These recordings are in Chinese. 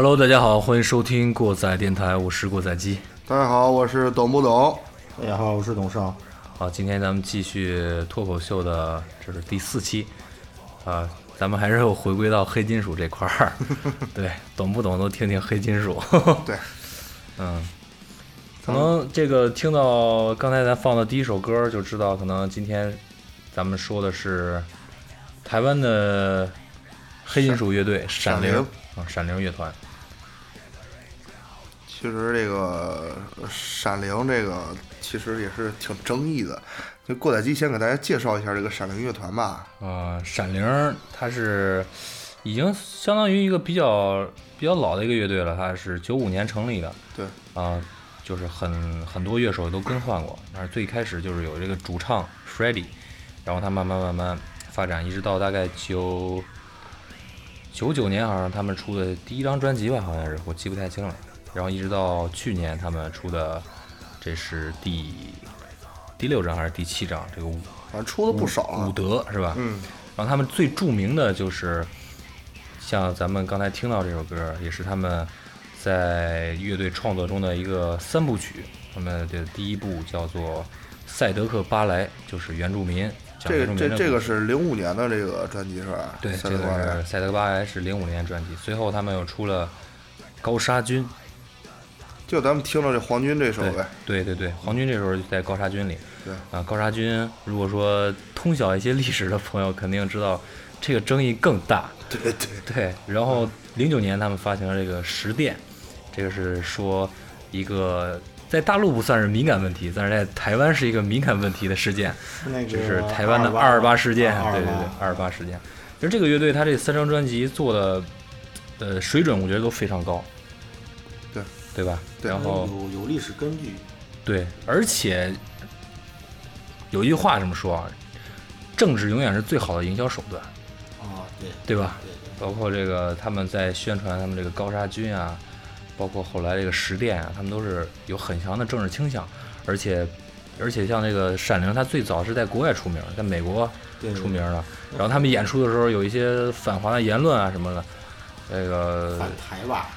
Hello，大家好，欢迎收听过载电台，我是过载机。大家好，我是懂不懂？大家好，我是董少。好，今天咱们继续脱口秀的，这是第四期啊，咱们还是又回归到黑金属这块儿。对，懂不懂都听听黑金属。对，嗯，可能这个听到刚才咱放的第一首歌，就知道可能今天咱们说的是台湾的黑金属乐队闪灵啊，闪灵乐团。其实这个闪灵这个其实也是挺争议的。就过载机先给大家介绍一下这个闪灵乐团吧。啊，闪灵它是已经相当于一个比较比较老的一个乐队了，它是九五年成立的。对。啊，就是很很多乐手都更换过，但是最开始就是有这个主唱 Freddie，然后他慢慢慢慢发展，一直到大概九九九年，好像他们出的第一张专辑吧，好像是我记不太清了。然后一直到去年他们出的，这是第第六张还是第七张？这个五反正出的不少啊。伍德是吧？嗯。然后他们最著名的就是，像咱们刚才听到这首歌，也是他们在乐队创作中的一个三部曲。他们的第一部叫做《赛德克巴莱》，就是原住民。这个这这个是零五年的这个专辑是吧？对，这个是《赛德克巴莱》是零五年专辑。随后他们又出了《高沙军》。就咱们听到这黄军这首呗，对对对，黄军这首在高沙军里。对啊，高沙军，如果说通晓一些历史的朋友，肯定知道这个争议更大。对对对。然后零九年他们发行了这个《十殿》，这个是说一个在大陆不算是敏感问题，但是在台湾是一个敏感问题的事件，就是台湾的二二八事件。对对对，二二八事件。其实这个乐队他这三张专辑做的，呃，水准我觉得都非常高。对。吧？对，然后有有历史根据。对，而且有一句话这么说啊，政治永远是最好的营销手段。啊，对，对吧？对对。包括这个他们在宣传他们这个高沙军啊，包括后来这个十殿啊，他们都是有很强的政治倾向，而且而且像这个闪灵，他最早是在国外出名，在美国出名的。然后他们演出的时候有一些反华的言论啊什么的，这个反台吧。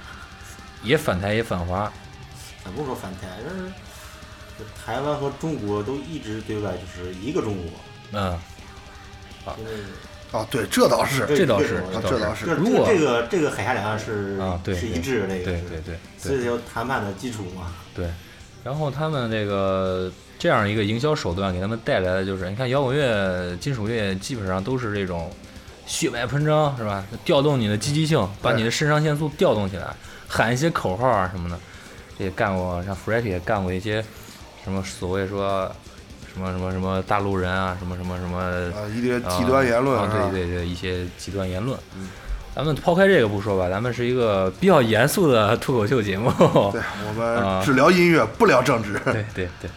也反台也反华，咱不说反台，就是台湾和中国都一直对外就是一个中国。嗯，啊，哦，对，这倒是，这倒是，这倒是。如果这个这个海峡两岸是啊，对，是一致的，这个对对对，所以有谈判的基础嘛。对，然后他们这个这样一个营销手段给他们带来的就是，你看摇滚乐、金属乐基本上都是这种血脉喷张，是吧？调动你的积极性，把你的肾上腺素调动起来。喊一些口号啊什么的，也干过，像 Freddie 也干过一些什么所谓说什么什么什么大陆人啊，什么什么什么啊，一些极端言论啊，对对对，一些极端言论。咱们抛开这个不说吧，咱们是一个比较严肃的脱口秀节目。对，我们只聊音乐，不聊政治。对对对。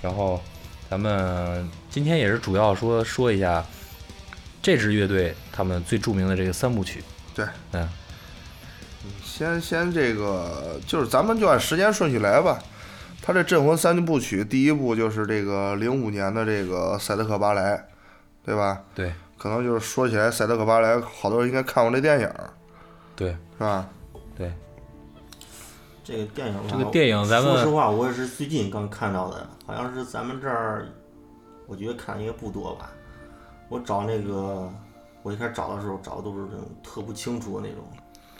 然后咱们今天也是主要说说一下这支乐队他们最著名的这个三部曲。对，嗯。先先这个就是咱们就按时间顺序来吧。他这镇魂三部曲第一部就是这个零五年的这个赛德克巴莱，对吧？对。可能就是说起来赛德克巴莱，好多人应该看过这电影。对。是吧？对。这个电影，这个电影，咱们说实话，我也是最近刚看到的，好像是咱们这儿，我觉得看的应该不多吧。我找那个，我一开始找的时候找的都是那种特不清楚的那种。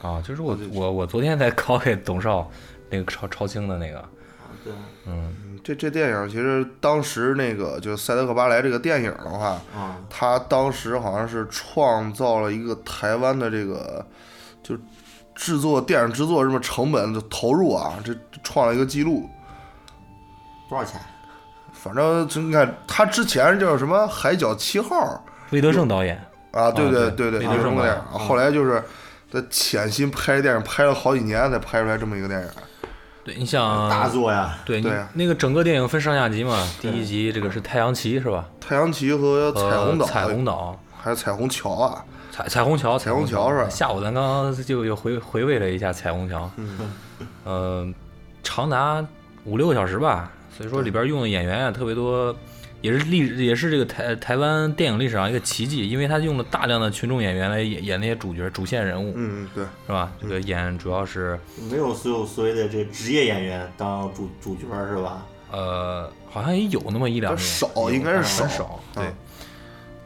啊，就是我我我昨天才拷给董少那个超超清的那个，对，嗯，这这电影其实当时那个就是赛德克巴莱这个电影的话，啊，他当时好像是创造了一个台湾的这个就制作电影制作什么成本的投入啊，这创了一个记录。多少钱？反正就你看他之前叫什么《海角七号》，魏德胜导演啊，对对对对，魏德胜导演，后来就是。在潜心拍电影，拍了好几年才拍出来这么一个电影。对，你像大作呀，对对，那个整个电影分上下集嘛。第一集这个是太阳旗是吧？太阳旗和彩虹岛，彩虹岛还有彩虹桥啊？彩彩虹桥，彩虹桥是吧？下午咱刚刚就又回回味了一下彩虹桥，嗯，长达五六个小时吧。所以说里边用的演员啊特别多，也是历也是这个台台湾电影历史上一个奇迹，因为他用了大量的群众演员来演演那些主角主线人物，嗯，对，是吧？这个演主要是没有所有所谓的这职业演员当主主角是吧？呃，好像也有那么一两个，少应该是很少少，对啊。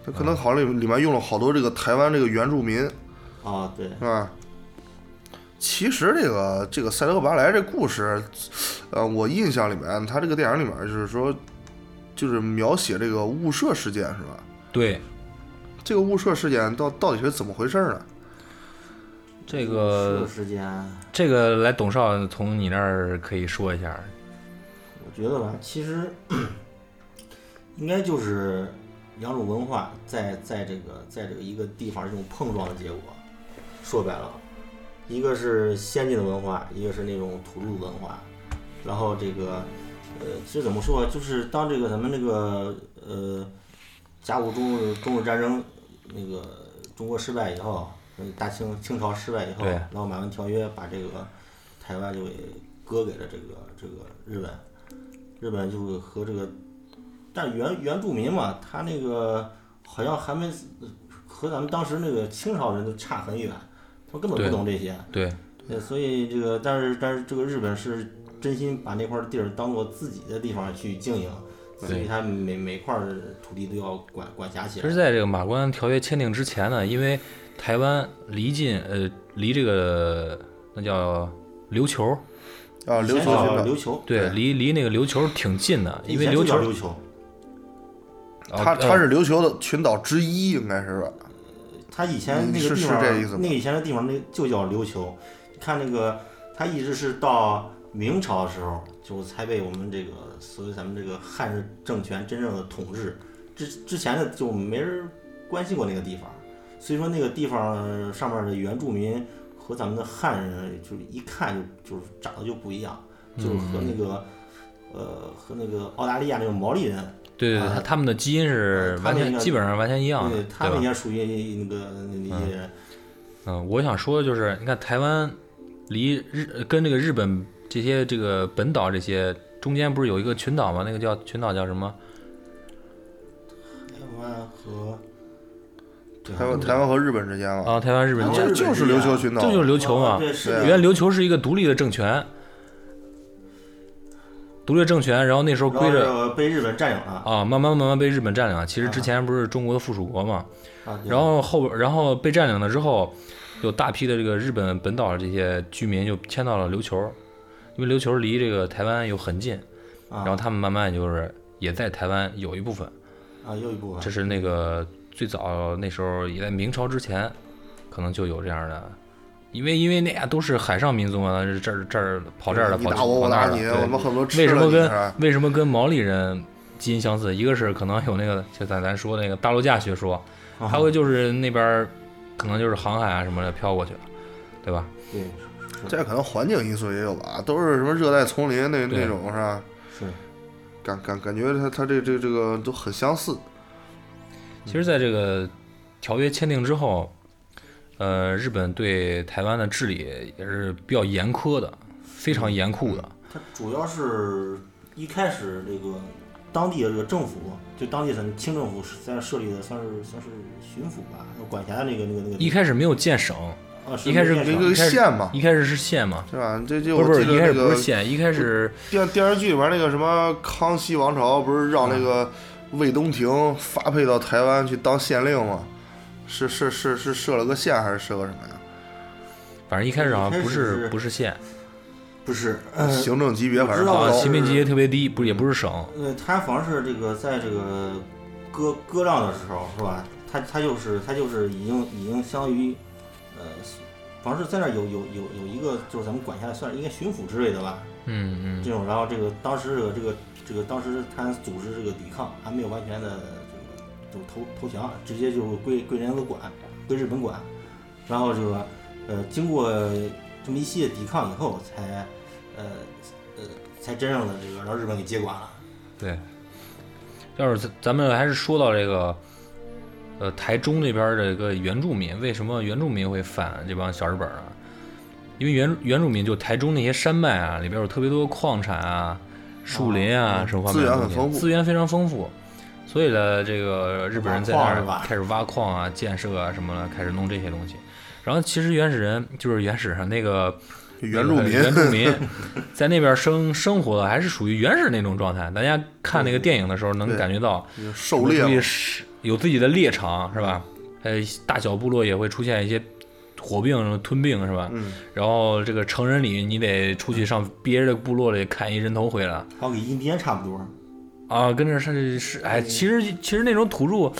他可能好像里里面用了好多这个台湾这个原住民，啊，对，是吧？其实这个这个塞德克巴莱这故事，呃，我印象里面，他这个电影里面就是说，就是描写这个雾社事件是吧？对这个雾社事件到到底是怎么回事呢？这个是时间，这个来董少从你那儿可以说一下，我觉得吧，其实应该就是两种文化在在这个在这个一个地方这种碰撞的结果。说白了，一个是先进的文化，一个是那种土著文化。然后这个呃，其实怎么说啊，就是当这个咱们这个呃甲午中日中日战争那个中国失败以后，呃大清清朝失败以后，对然后马关条约把这个台湾就给割给了这个这个日本，日本就和这个，但原原住民嘛，他那个好像还没和咱们当时那个清朝人都差很远，他根本不懂这些，对对，所以这个但是但是这个日本是真心把那块地儿当做自己的地方去经营，所以他每每块儿土地都要管管辖起来其实，在这个马关条约签订之前呢，因为台湾离近呃离这个那叫琉球，啊，琉球琉球，对，离离那个琉球挺近的，因为琉球叫琉球，哦它它是琉球的群岛之一，应该是吧？他以前那是是个地方，这意思那个以前的地方那就叫琉球。你看那个，他一直是到明朝的时候，就才被我们这个所谓咱们这个汉日政权真正的统治。之之前的就没人关心过那个地方，所以说那个地方上面的原住民和咱们的汉人，就是一看就就是长得就不一样，就是和那个。呃，和那个澳大利亚那个毛利人，对对对，他他们的基因是完全基本上完全一样的，对他？们也属于那个那些人，嗯，我想说的就是，你看台湾离日跟这个日本这些这个本岛这些中间不是有一个群岛吗？那个叫群岛叫什么？台湾和台湾台湾和日本之间嘛，啊，台湾日本这台湾日本这就是琉球群岛，这就是琉球嘛。哦对，是原来琉球是一个独立的政权，独立的政权，然后那时候归着被日本占领了啊，慢慢慢慢被日本占领了。其实之前不是中国的附属国嘛，啊，然后后然后被占领了之后，有大批的这个日本本岛的这些居民就迁到了琉球，因为琉球离这个台湾又很近，啊然后他们慢慢就是也在台湾有一部分。啊有一部分这是那个最早那时候也在明朝之前，可能就有这样的，因为因为那样都是海上民族嘛，这儿这儿跑这儿的，跑你打我，我打你，跑那儿的。我们很多为什么跟为什么跟毛利人基因相似？一个是可能有那个就咱咱说那个大陆架学说，啊还有就是那边可能就是航海啊什么的飘过去了，对吧？对这可能环境因素也有吧，都是什么热带丛林那那种是吧？是感感感觉它它这这这个都很相似。其实，在这个条约签订之后，呃，日本对台湾的治理也是比较严苛的，非常严酷的。它主要是一开始这个当地的这个政府，就当地的清政府是在设立的算是算是巡抚吧，管辖的那个那个那个一开始没有建省，啊一开始那个一个县嘛，一开始是县嘛，是吧？这就不是一开始那个不是县，一开始电电视剧里边那个什么康熙王朝，不是让那个魏东亭发配到台湾去当县令吗？是是是是设了个县还是设个什么呀？反正一开始好像不是是不是县，不是呃行政级别反正我知道啊，行政级别特别低，不也不是省，呃，他反正是这个在这个割割让的时候是吧？他他就是他就是已经已经相当于呃，反正是在那儿有有有有一个就是咱们管辖的算是应该巡抚之类的吧，嗯嗯这种，然后这个当时这个这个这个当时他组织这个抵抗还没有完全的这个就投投降，直接就归归人家管，归日本管，然后这个呃经过这么一系列抵抗以后，才呃呃才真正的这个让日本给接管了。对。要是咱咱们还是说到这个，呃，台中那边儿这个原住民，为什么原住民会反这帮小日本啊？因为原原住民就台中那些山脉啊，里边有特别多矿产啊、树林啊、哦什么方面资源很丰富资源非常丰富。所以呢，这个日本人在那儿开始挖矿啊、建设啊什么的，开始弄这些东西。然后其实原始人就是原始上那个 原住民，原住民 在那边生生活的还是属于原始那种状态。大家看那个电影的时候能感觉到，狩猎嘛有自己的猎场是吧？呃，大小部落也会出现一些火并、吞并是吧？嗯，然后这个成人礼你得出去上别人的部落里砍一人头回来好像跟印第安差不多。啊，跟着是是哎，其实其实那种土著，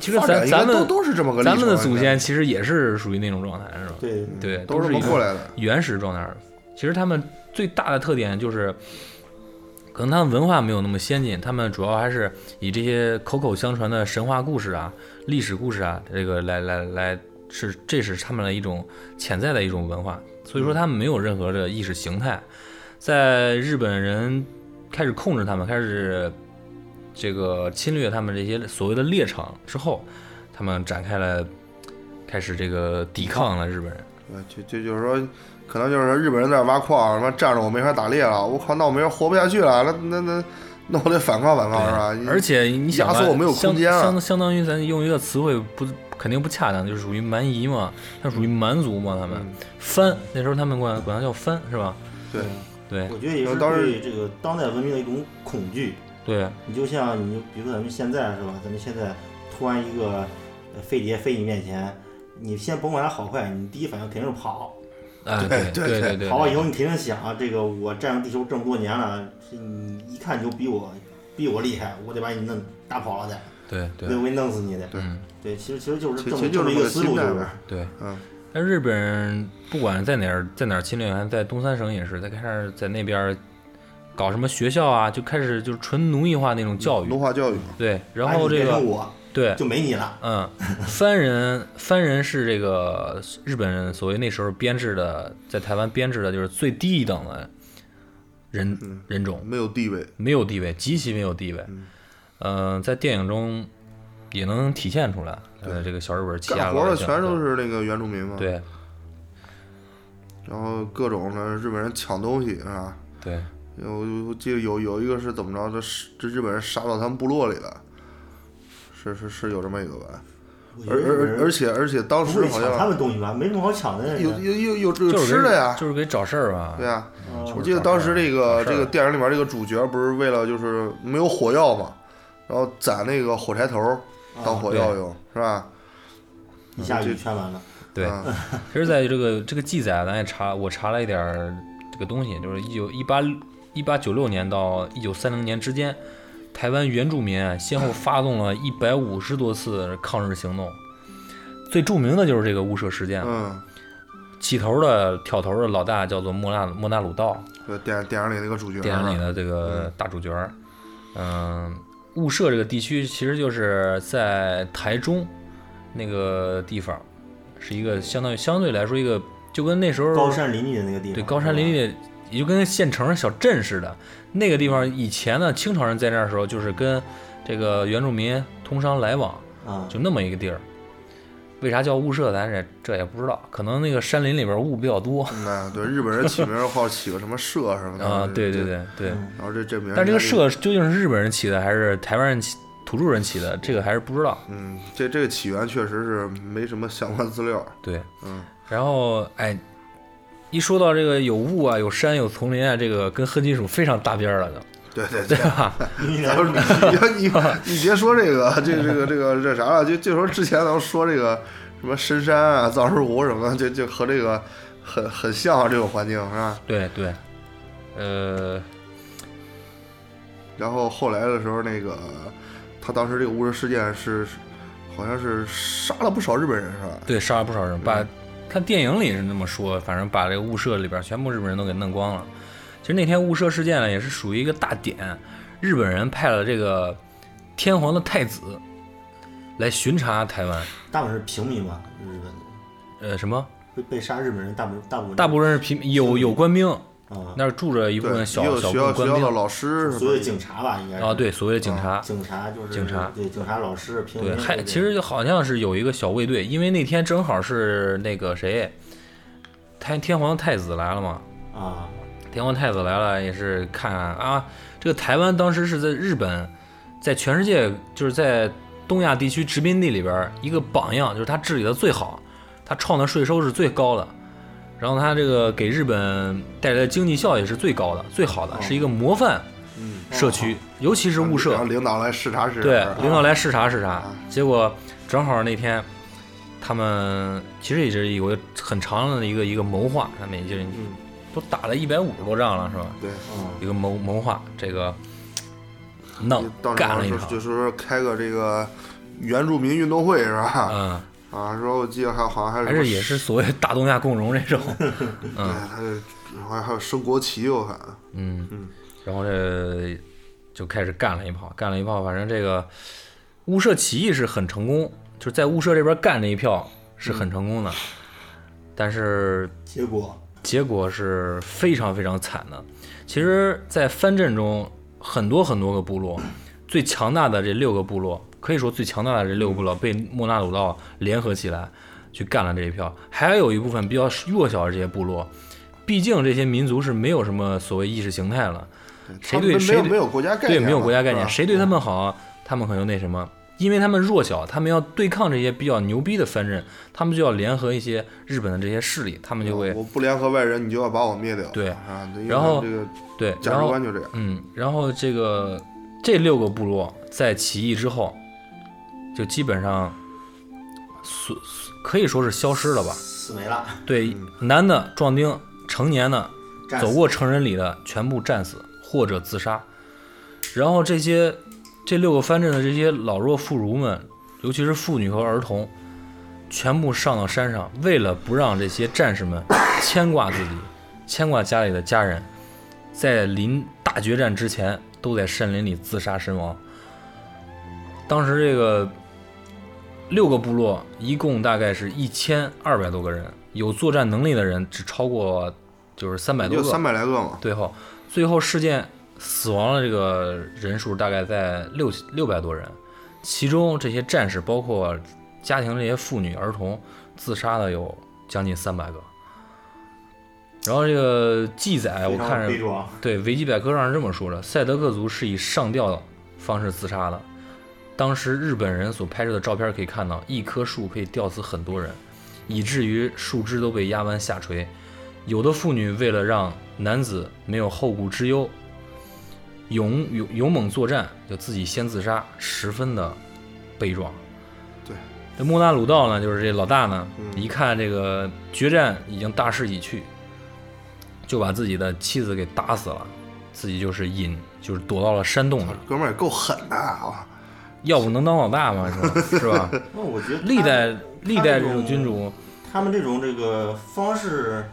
其实咱咱们都都是这么个咱们的祖先其实也是属于那种状态是吧？对，对，都是过来的。原始状态。其实他们最大的特点就是，可能他们文化没有那么先进，他们主要还是以这些口口相传的神话故事啊、历史故事啊，这个来来来是这是他们的一种潜在的一种文化。所以说他们没有任何的意识形态。在日本人开始控制他们，开始这个侵略他们这些所谓的猎场之后，他们展开了开始这个抵抗了日本人。对，就就就是说，可能就是说日本人在那挖矿，什么站着我没法打猎了，我靠，那我没人活不下去了，那那那那我得反抗反抗是吧？而且你想啊，压缩我没有空间了相相相当于咱用一个词汇不肯定不恰当，就是属于蛮夷嘛，它属于蛮族嘛，他们嗯番那时候他们管管它叫番是吧？对对我觉得也是当时对这个当代文明的一种恐惧。对你就像你，比如说咱们现在是吧？咱们现在突然一个呃飞碟飞你面前，你先甭管它好坏，你第一反应肯定是跑。啊对对对对对，跑了以后，你肯定想，这个我占用地球这么多年了，是你一看就比我比我厉害，我得把你弄打跑了得，对对对，我给弄死你的。嗯对，其实其实就是这么就这么一个思路，就是。对。嗯，但日本人不管在哪儿在哪儿侵略，完在东三省也是，在开始在那边儿搞什么学校啊，就开始就是纯奴役化那种教育奴。化教育嘛，对，然后这个对就没你了。嗯，番人番人是这个日本人所谓那时候编制的，在台湾编制的就是最低一等的人人种，没有地位。没有地位，极其没有地位。嗯、在电影中也能体现出来。呃，这个小日本欺压干活的全都是那个原住民嘛，，对然后各种的日本人抢东西是吧？对有我记得有有一个是怎么着这，是这日本人杀到他们部落里了，是是是有这么一个吧？而而而且而且当时好像们东西吧？没什么好抢的。有有有有有就是吃的呀，就是给找事儿吧。对呀。哦我记得当时这个这个电影里面这个主角不是为了就是没有火药嘛，然后攒那个火柴头当火药用，是吧？一下就全完了。对，啊其实在这个这个记载，咱也查，我查了一点儿这个东西，就是一九一八一八九六年到一九三零年之间，台湾原住民啊先后发动了一百五十多次抗日行动，最著名的就是这个雾社事件。嗯，起头的挑头的老大叫做莫纳莫纳鲁道，对电电影里那个主角，电影里的这个大主角儿。嗯，雾社这个地区其实就是在台中那个地方，是一个相当于相对来说一个就跟那时候高山林立的那个地方。对高山林立的，也就跟县城小镇似的。那个地方以前呢，清朝人在那儿的时候，就是跟这个原住民通商来往，啊，就那么一个地儿。为啥叫雾社，咱这这也不知道，可能那个山林里边雾比较多那对日本人起名儿好起个什么社什么的啊。对对，对对。嗯然后这这名，但这个，社究竟是日本人起的，还是台湾人起、土著人起的，这个还是不知道。嗯，这这个起源确实是没什么相关资料，对，嗯，然后哎，一说到这个有雾啊、有山、有丛林啊，这个跟黑金属非常搭边儿了都，对 对对吧？因为咱们你你你别说这个，这这个这个这啥了，就就说之前咱们说这个什么深山啊、藏石湖什么的，就就和这个很很像啊这种环境是吧？对对，呃，然后后来的时候，那个他当时这个乌日事件是好像是杀了不少日本人是吧？对，杀了不少人，把看电影里是那么说，反正把这个雾社里边全部日本人都给弄光了。其实那天雾社事件呢，也是属于一个大典，日本人派了这个天皇的太子来巡查台湾，大部分是平民吧，日本呃，什么？被被杀日本人大部大部分大部分是平民，有有官兵，啊，那儿住着一部，分小小学校学校的部分官兵所谓警察吧，应该是。啊，对，所谓的警察。警察就是警察对警察老师平对，民还其实就好像是有一个小卫队，因为那天正好是那个谁，太天皇太子来了嘛，啊。天皇太子来了也是看啊，这个台湾当时是在日本在全世界就是在东亚地区殖民地里边儿一个榜样，就是他治理的最好，他创的税收是最高的，然后他这个给日本带来的经济效益是最高的、最好的，是一个模范嗯，社区，尤其是物社。然后。领导来视察视察，对，啊。领导来视察视察。啊，结果正好那天，他们其实也是有个很长的一个一个谋划，他们也就是嗯。都打了一百五十多仗了，是吧？对，嗯一个谋谋划，这个弄干了一场，就是说开个这个原住民运动会是吧？嗯，啊，说我记得还好像还是还是也是所谓大东亚共荣这种，嗯。还有还还有升国旗，我看，嗯。嗯，然后这就开始干了一炮，干了一炮，反正这个乌社起义是很成功，就是在乌社这边干这一票是很成功的，但是结果结果是非常非常惨的。其实，在藩镇中，很多很多个部落，最强大的这六个部落，可以说最强大的这六个部落被莫纳鲁道联合起来去干了这一票。还有一部分比较弱小的这些部落，毕竟这些民族是没有什么所谓意识形态了，谁对谁对有没有国家概，念对，没有国家概念，谁对他们好，他们可能那什么。因为他们弱小，他们要对抗这些比较牛逼的藩镇，他们就要联合一些日本的这些势力，他们就会我不联合外人，你就要把我灭掉，对。啊，然后这个对，价然后值观就这样，嗯，然后这个这六个部落在起义之后，就基本上所可以说是消失了吧。死没了，对，男的壮丁、成年的、走过成人礼的，全部战死或者自杀。然后这些这六个藩镇的这些老弱妇孺们，尤其是妇女和儿童，全部上到山上，为了不让这些战士们 牵挂自己、牵挂家里的家人，在临大决战之前，都在山林里自杀身亡。当时这个六个部落一共大概是一千二百多个人，有作战能力的人只超过就是三百多个。就三百来个嘛，最后，最后事件死亡的这个人数大概在六六百多人，其中这些战士包括家庭这些妇女儿童自杀的有将近三百个。然后这个记载我看着，对维基百科上是这么说的：赛德克族是以上吊的方式自杀的。当时日本人所拍摄的照片可以看到，一棵树可以吊死很多人，以至于树枝都被压弯下垂。有的妇女为了让男子没有后顾之忧，勇勇勇猛作战，就自己先自杀，十分的悲壮。对，这莫纳鲁道呢，就是这老大呢，嗯一看这个决战已经大势已去，就把自己的妻子给打死了，自己就是隐，就是躲到了山洞里。哥们儿也够狠的啊！要不能当老大嘛？是吧？是吧？那我觉得历代历代这这种种君主，他们这种这个方式，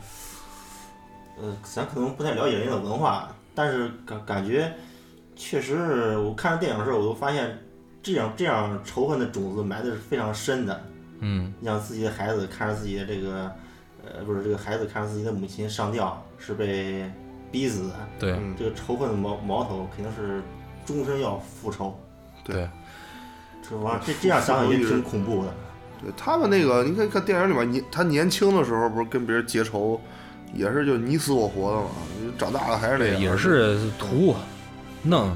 呃，咱可能不太了解人家的文化，但是感感觉确实是，我看着电影的时候，我都发现这样这样仇恨的种子埋的是非常深的。嗯，让自己的孩子看着自己的这个，呃，不是这个孩子看着自己的母亲上吊是被逼死的，对嗯，这个仇恨的矛矛头肯定是终身要复仇。对，这玩意儿这这样想想也挺恐怖的。对他们那个，你看看电影里面，年他年轻的时候不是跟别人结仇，也是就你死我活的嘛。长大了还是那对，样，也是屠、弄、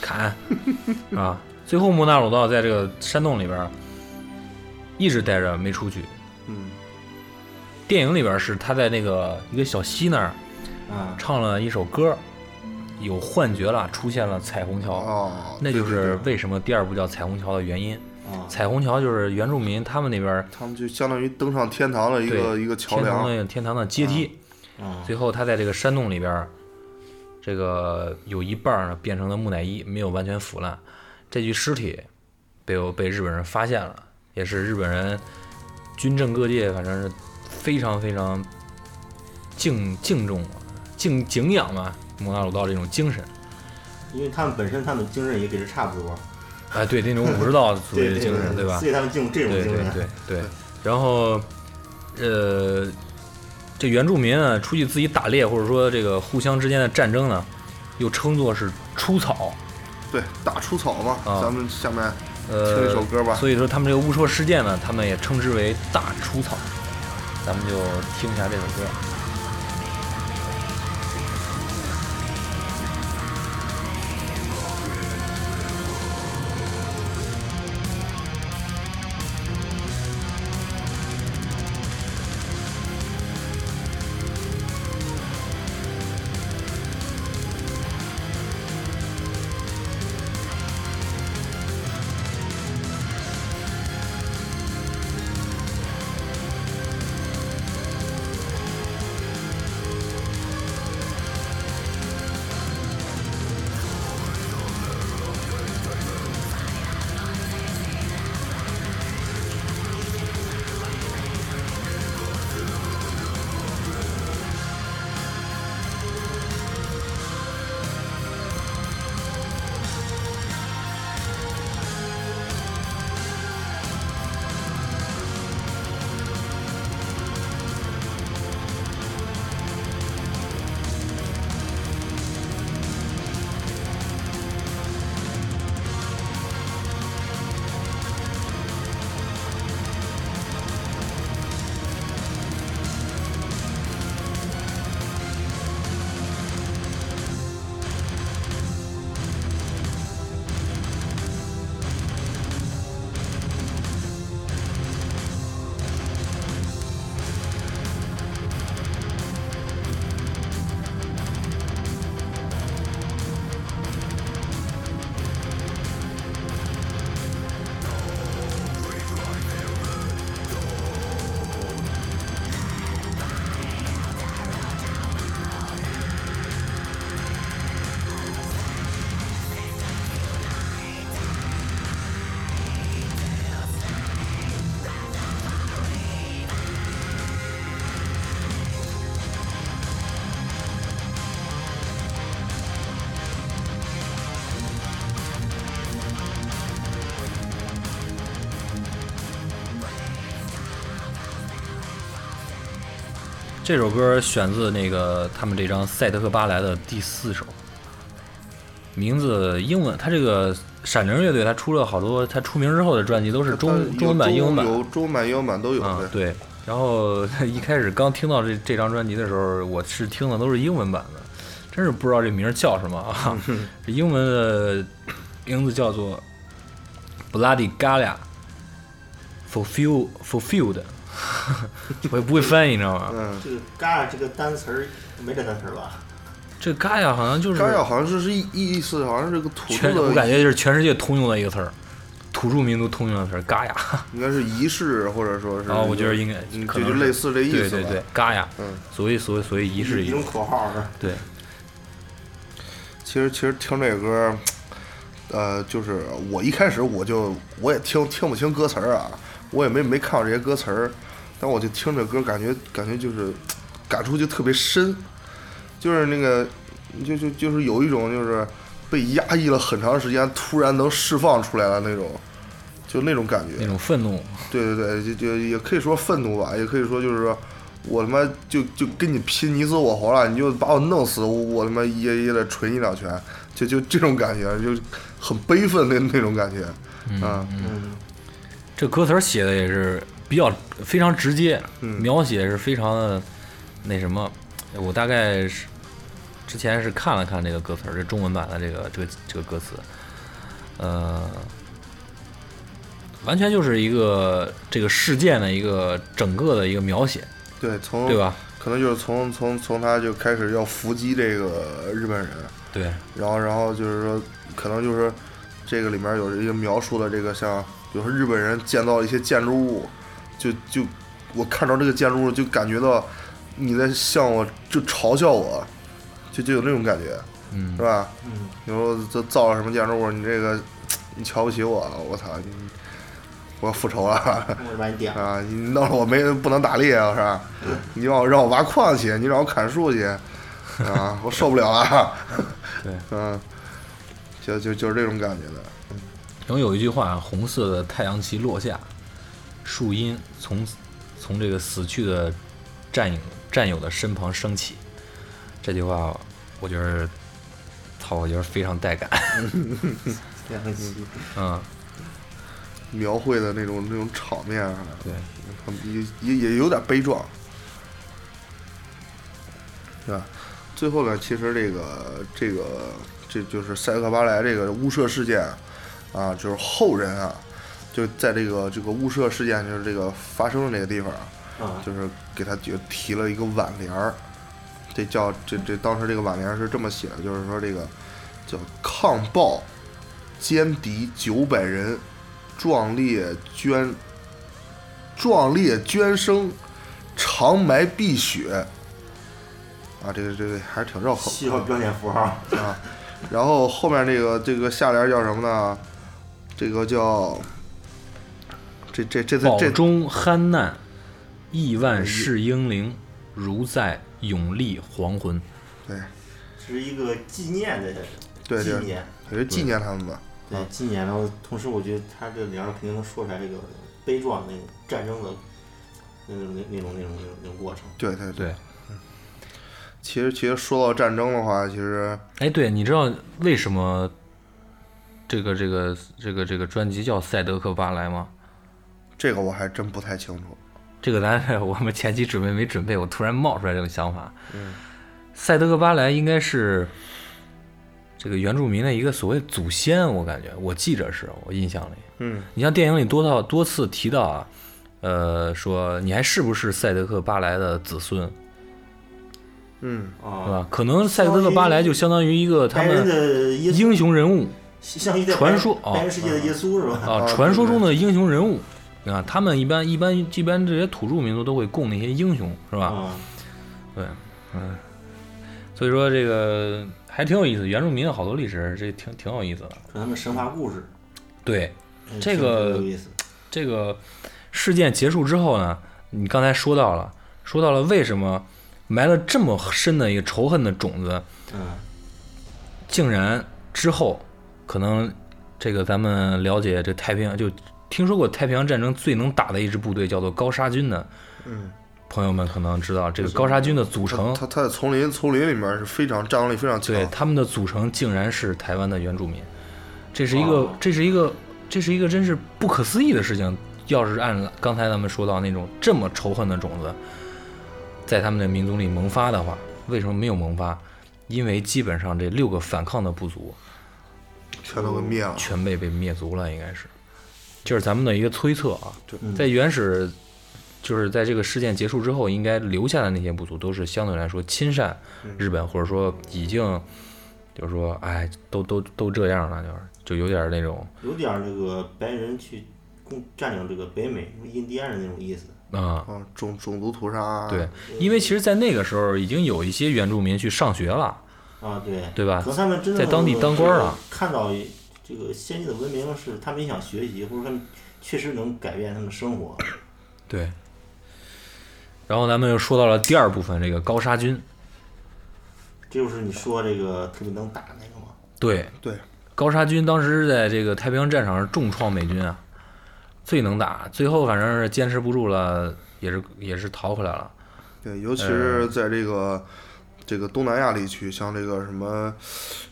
砍，啊？最后莫纳鲁道在这个山洞里边一直待着没出去。嗯，电影里边是他在那个一个小溪那儿啊，唱了一首歌，有幻觉了，出现了彩虹桥，哦，那就是为什么第二部叫彩虹桥的原因。啊，彩虹桥就是原住民他们那边他们就相当于登上天堂的一个一个桥天堂梁。的天堂的阶梯。啊，最后他在这个山洞里边，这个有一半呢变成了木乃伊，没有完全腐烂。这具尸体被我被日本人发现了，也是日本人军政各界反正是非常非常敬敬重、敬敬仰嘛莫纳鲁道这种精神。因为他们本身他们精神也给这差不多，哎，对那种武士道 所谓对对的精神，对吧？所以他们进入这种精神。对对。然后，呃，这原住民啊，出去自己打猎，或者说这个互相之间的战争呢，又称作是出草。对，打出草嘛。啊咱们下面呃，听一首歌吧所以说他们这个雾社事件呢，他们也称之为大出草。咱们就听一下这首歌。这首歌选自那个他们这张《赛德克巴莱》的第四首，名字英文。他这个闪灵乐队，他出了好多，他出名之后的专辑都是中中文版、英文版。有中文版、英文版都有。对。然后一开始刚听到这这张专辑的时候，我是听的都是英文版的，真是不知道这名儿叫什么啊。这 英文的名字叫做 Bloody Galia Fulfill Fulfilled，我也不会翻译，你知道吗？嗯，这个“嘎”这个单词儿没这单词儿吧？这 Gaia 好像就是嘎呀好像是是意意思，好像是个土全，著的，我感觉就是全世界通用的一个词儿，土著民族通用的词儿，Gaia。应该是仪式，或者说是。然后我觉得应该嗯，可能就就是类似这意思吧。对对对，Gaia，嗯，所以所以所以仪式一种口号是？对，其实其实听这个歌，呃，就是我一开始我就我也听听不清歌词儿啊，我也没没看过这些歌词儿，但我就听着歌，感觉感觉就是 感触就特别深，就是那个就就就是有一种就是被压抑了很长时间，突然能释放出来了那种，就那种感觉。那种愤怒，对对对，就就也可以说愤怒吧，也可以说就是说，我他妈就就跟你拼你死我活了，你就把我弄死，我我他妈也也得捶你两拳，就就这种感觉，就很悲愤那那种感觉，啊，嗯，这歌词写的也是比较非常直接，嗯描写是非常的那什么。我大概是之前是看了看这个歌词儿，这中文版的这个这个这个歌词，呃，完全就是一个这个事件的一个整个的一个描写，对，从对吧？可能就是从从从他就开始要伏击这个日本人，对，然后然后就是说，可能就是这个里面有一个描述的这个像，比如说日本人建造一些建筑物，就就我看到这个建筑物就感觉到你在向我就嘲笑我，就就有那种感觉，嗯是，吧？嗯，你说这造了什么建筑物，你这个你瞧不起我，我操你！我要复仇了我把你点。啊！你弄得我没不能打猎啊，是吧？你让我让我挖矿去，你让我砍树去，啊，我受不了了。对，嗯，就就就是这种感觉的。然后有一句话：“红色的太阳旗落下，树荫从从这个死去的战友战友的身旁升起。”这句话，我觉得，操，我觉得非常带感。嗯，描绘的那种那种场面啊，对，也也也有点悲壮，是吧？最后呢，其实这个这个这就是塞德克巴莱这个巫舍事件啊，就是后人啊，就在这个这个误射事件就是这个发生的那个地方啊，啊，就是给他就提了一个挽联儿，这叫这这当时这个挽联是这么写的，就是说这个叫抗暴歼敌九百人，壮烈捐壮烈捐生，长埋碧血。啊，这个这个还是挺绕口需要标点符号。啊。然后后面这个这个下联叫什么呢？这个叫这这这这中酣难，亿万世英灵，如在永历黄昏。对是一个纪念的对对，纪念，也是纪念他们吧。对纪念。然后同时，我觉得他这里面肯定能说出来这个悲壮那种战争的那种那那种那种那种那种过程。对对对，其实其实说到战争的话，其实哎，对，你知道为什么这个这个这个这个专辑叫《赛德克巴莱》吗？这个我还真不太清楚。这个咱 我们前期准备没准备，我突然冒出来这个想法。嗯，赛德克巴莱应该是这个原住民的一个所谓祖先，我感觉，我记着是我印象里。嗯你像电影里多到多次提到啊，呃，说你还是不是赛德克巴莱的子孙，嗯啊，是吧？可能赛德克巴莱就相当于一个他们英雄人物像一代传说白人世界的耶稣是吧？啊，啊 传说中的英雄人物啊，他们一般一般一般这些土著民族都会供那些英雄，是吧？啊，对，嗯，所以说这个还挺有意思，原住民的好多历史，这挺挺有意思的。说他们神话故事，对，这个。这个事件结束之后呢，你刚才说到了，说到了为什么埋了这么深的一个仇恨的种子，嗯，竟然之后可能这个咱们了解这太平洋，就听说过太平洋战争最能打的一支部队叫做高沙军的，嗯朋友们可能知道，这个高沙军的组成，它它在丛林丛林里面是非常战斗力非常强。对他们的组成竟然是台湾的原住民，这是一个哦这是一个这是一个真是不可思议的事情。要是按刚才咱们说到那种这么仇恨的种子，在他们的民族里萌发的话，为什么没有萌发？因为基本上这六个反抗的部族全都给灭了。全被被灭族了，应该是，就是咱们的一个推测啊。在原始，就是在这个事件结束之后，应该留下的那些部族都是相对来说亲善日本，或者说已经，就是说，哎，都都都这样了，就是就有点那种有点儿那个白人去攻占领这个北美印第安人那种意思。啊、啊，种种族屠杀。对，因为其实，在那个时候已经有一些原住民去上学了，啊，对，对吧可能他们真正在当地当官啊，看到这个先进的文明是他们也想学习，或者他们确实能改变他们的生活。对。然后咱们又说到了第二部分，这个高沙军，这就是你说这个特别能打那个吗？对，对，高沙军当时在这个太平洋战场上重创美军啊，最能打，最后反正是坚持不住了，也是也是逃回来了。对，尤其呃是在这个这个东南亚地区，像这个什么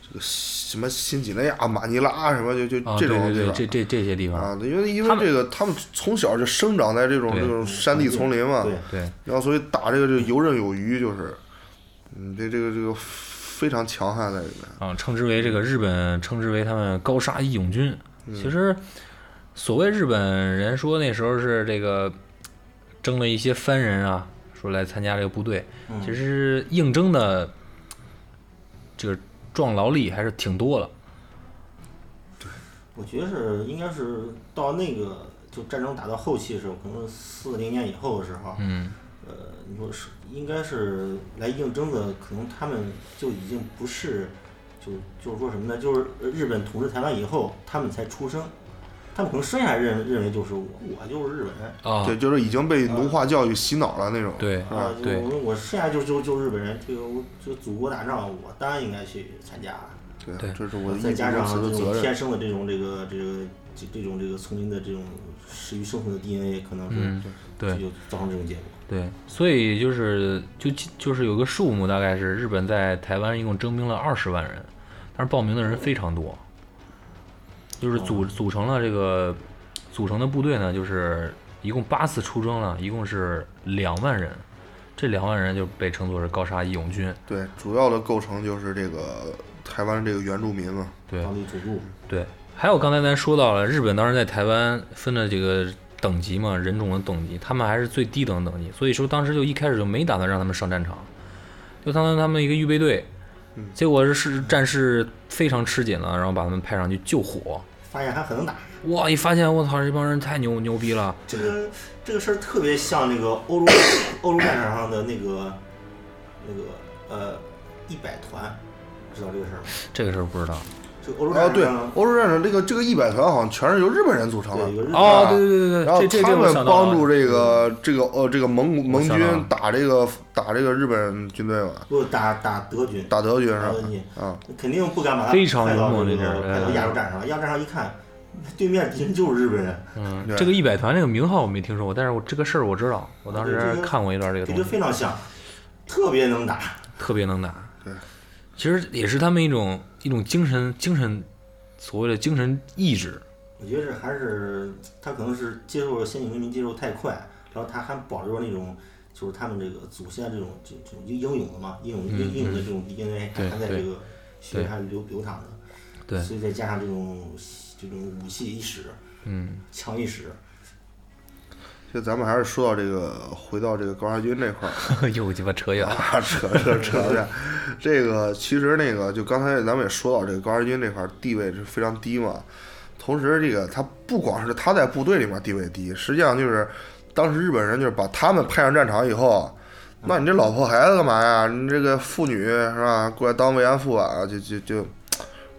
这个什么新几内亚、马尼拉什么，就就啊，这种对对对，地方这这这些地方，啊，因为因为这个他们从小就生长在这种这种山地丛林嘛，对，对然后所以打这个就游刃有余，就是，嗯，这这个这个非常强悍在里面。啊，称之为这个日本称之为他们高沙义勇军。其实，所谓日本人说那时候是这个征了一些番人啊，说来参加这个部队，嗯其实应征的这个壮劳力还是挺多的。我觉得是应该是到那个就战争打到后期的时候，可能四零年以后的时候，嗯，呃，你说是应该是来应征的，可能他们就已经不是，就就是说什么呢？就是日本统治台湾以后，他们才出生，他们可能生下来认认为就是我，我就是日本人啊，对，就是已经被奴化教育洗脑了那种。对啊，我我生下来就就就日本人，这个我这个祖国打仗，我当然应该去参加。对对这是我的义再加上这种。天生的这种这个这个这这种这个丛林的这种适于生存的 DNA，可能是嗯，对就造成这种结果。对，所以就是就就是有个数目，大概是日本在台湾一共征兵了二十万人，但是报名的人非常多，就是组组成了这个组成的部队呢，就是一共八次出征了，一共是两万人，这两万人就被称作是高沙义勇军。对，主要的构成就是这个台湾这个原住民嘛。对当地土著，对，还有刚才咱说到了，日本当时在台湾分的这个等级嘛，人种的等级，他们还是最低等等级，所以说当时就一开始就没打算让他们上战场，就当成他们一个预备队。结果是是战事非常吃紧了，然后把他们派上去救火。发现还很能打。哇！一发现我操，这帮人太牛牛逼了。这个这个事儿特别像那个欧洲 欧洲战场上的那个那个呃一百团，知道这个事儿吗？这个事儿不知道。这个欧洲啊，对战场，，欧洲战争这个这个一百团好像全是由日本人组成的啊对对对对对，然后这这他们帮助这个这个呃这个蒙古蒙想到了军打这个打这个日本军队嘛，不打打德军，打德军是吧？啊，肯定不敢把他非常派到这勇猛这是个派到嗯亚洲战场。亚洲战场一看，对面敌人就是日本人，嗯，对这个一百团这个名号我没听说过，但是我这个事儿我知道，我当时看过一段这个跟东西，这非常像，特别能打。特别能打。对，其实也是他们一种一种精神精神，所谓的精神意志。我觉得这还是他可能是接受先进文明接受太快，然后他还保留了那种就是他们这个祖先这种这这种英勇的嘛，英勇英英勇的这种 DNA 还还在这个血对液还流流淌着，对。所以再加上这种这种武器意识、嗯，枪意识，就咱们还是说到这个回到这个高沙军这块儿。又鸡巴扯远了。啊，扯扯扯远。这个其实那个就刚才咱们也说到，这个高沙军这块儿地位是非常低嘛。同时，这个他不光是他在部队里面地位低，实际上就是当时日本人就是把他们派上战场以后，那你这老婆孩子干嘛呀？你这个妇女是吧？过来当慰安妇啊，就就就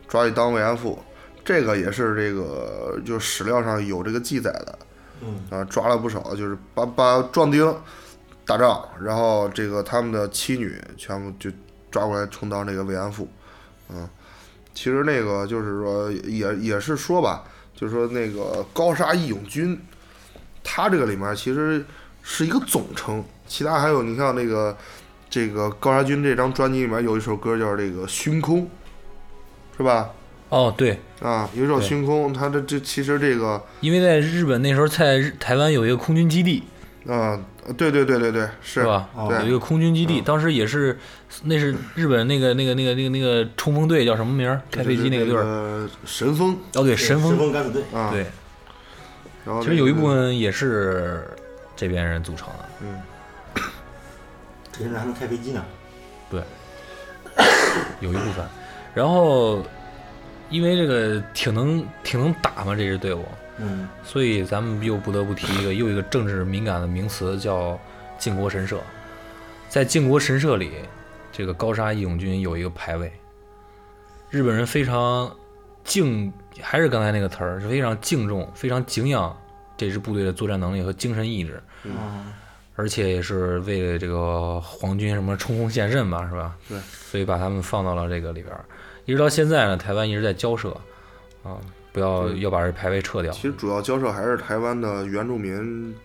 抓去当慰安妇。这个也是这个就史料上有这个记载的。嗯，啊，抓了不少，就是把把壮丁打仗，然后这个他们的妻女全部就抓过来充当这个慰安妇，嗯，其实那个就是说也也是说吧，就是说那个高沙义勇军，他这个里面其实是一个总称，其他还有你像那个这个高沙军这张专辑里面有一首歌叫这个《虚空》，是吧？哦，对，啊，有一首《星空》，它的这其实这个，因为在日本那时候在日台湾有一个空军基地，啊，对对对对对，是是吧？有一个空军基地，嗯当时也是，那是日本那个那个那个那个那个冲锋队叫什么名儿？开飞机那个队儿。儿，神风哦，对，神神风。敢死队，啊，对，然后其实有一部，分也是这边人组成的。嗯，这些人还能开飞机呢。对有一部分。然后，因为这个挺能挺能打嘛，这支队伍，嗯，所以咱们又不得不提一个又一个政治敏感的名词，叫靖国神社。在靖国神社里，这个高沙义勇军有一个牌位。日本人非常敬，还是刚才那个词儿，是非常敬重、非常敬仰这支部队的作战能力和精神意志，嗯，而且也是为了这个皇军什么冲锋陷阵吧，是吧？对，所以把他们放到了这个里边儿。一直到现在呢，台湾一直在交涉，啊，不要要把这牌位撤掉。其实主要交涉还是台湾的原住民，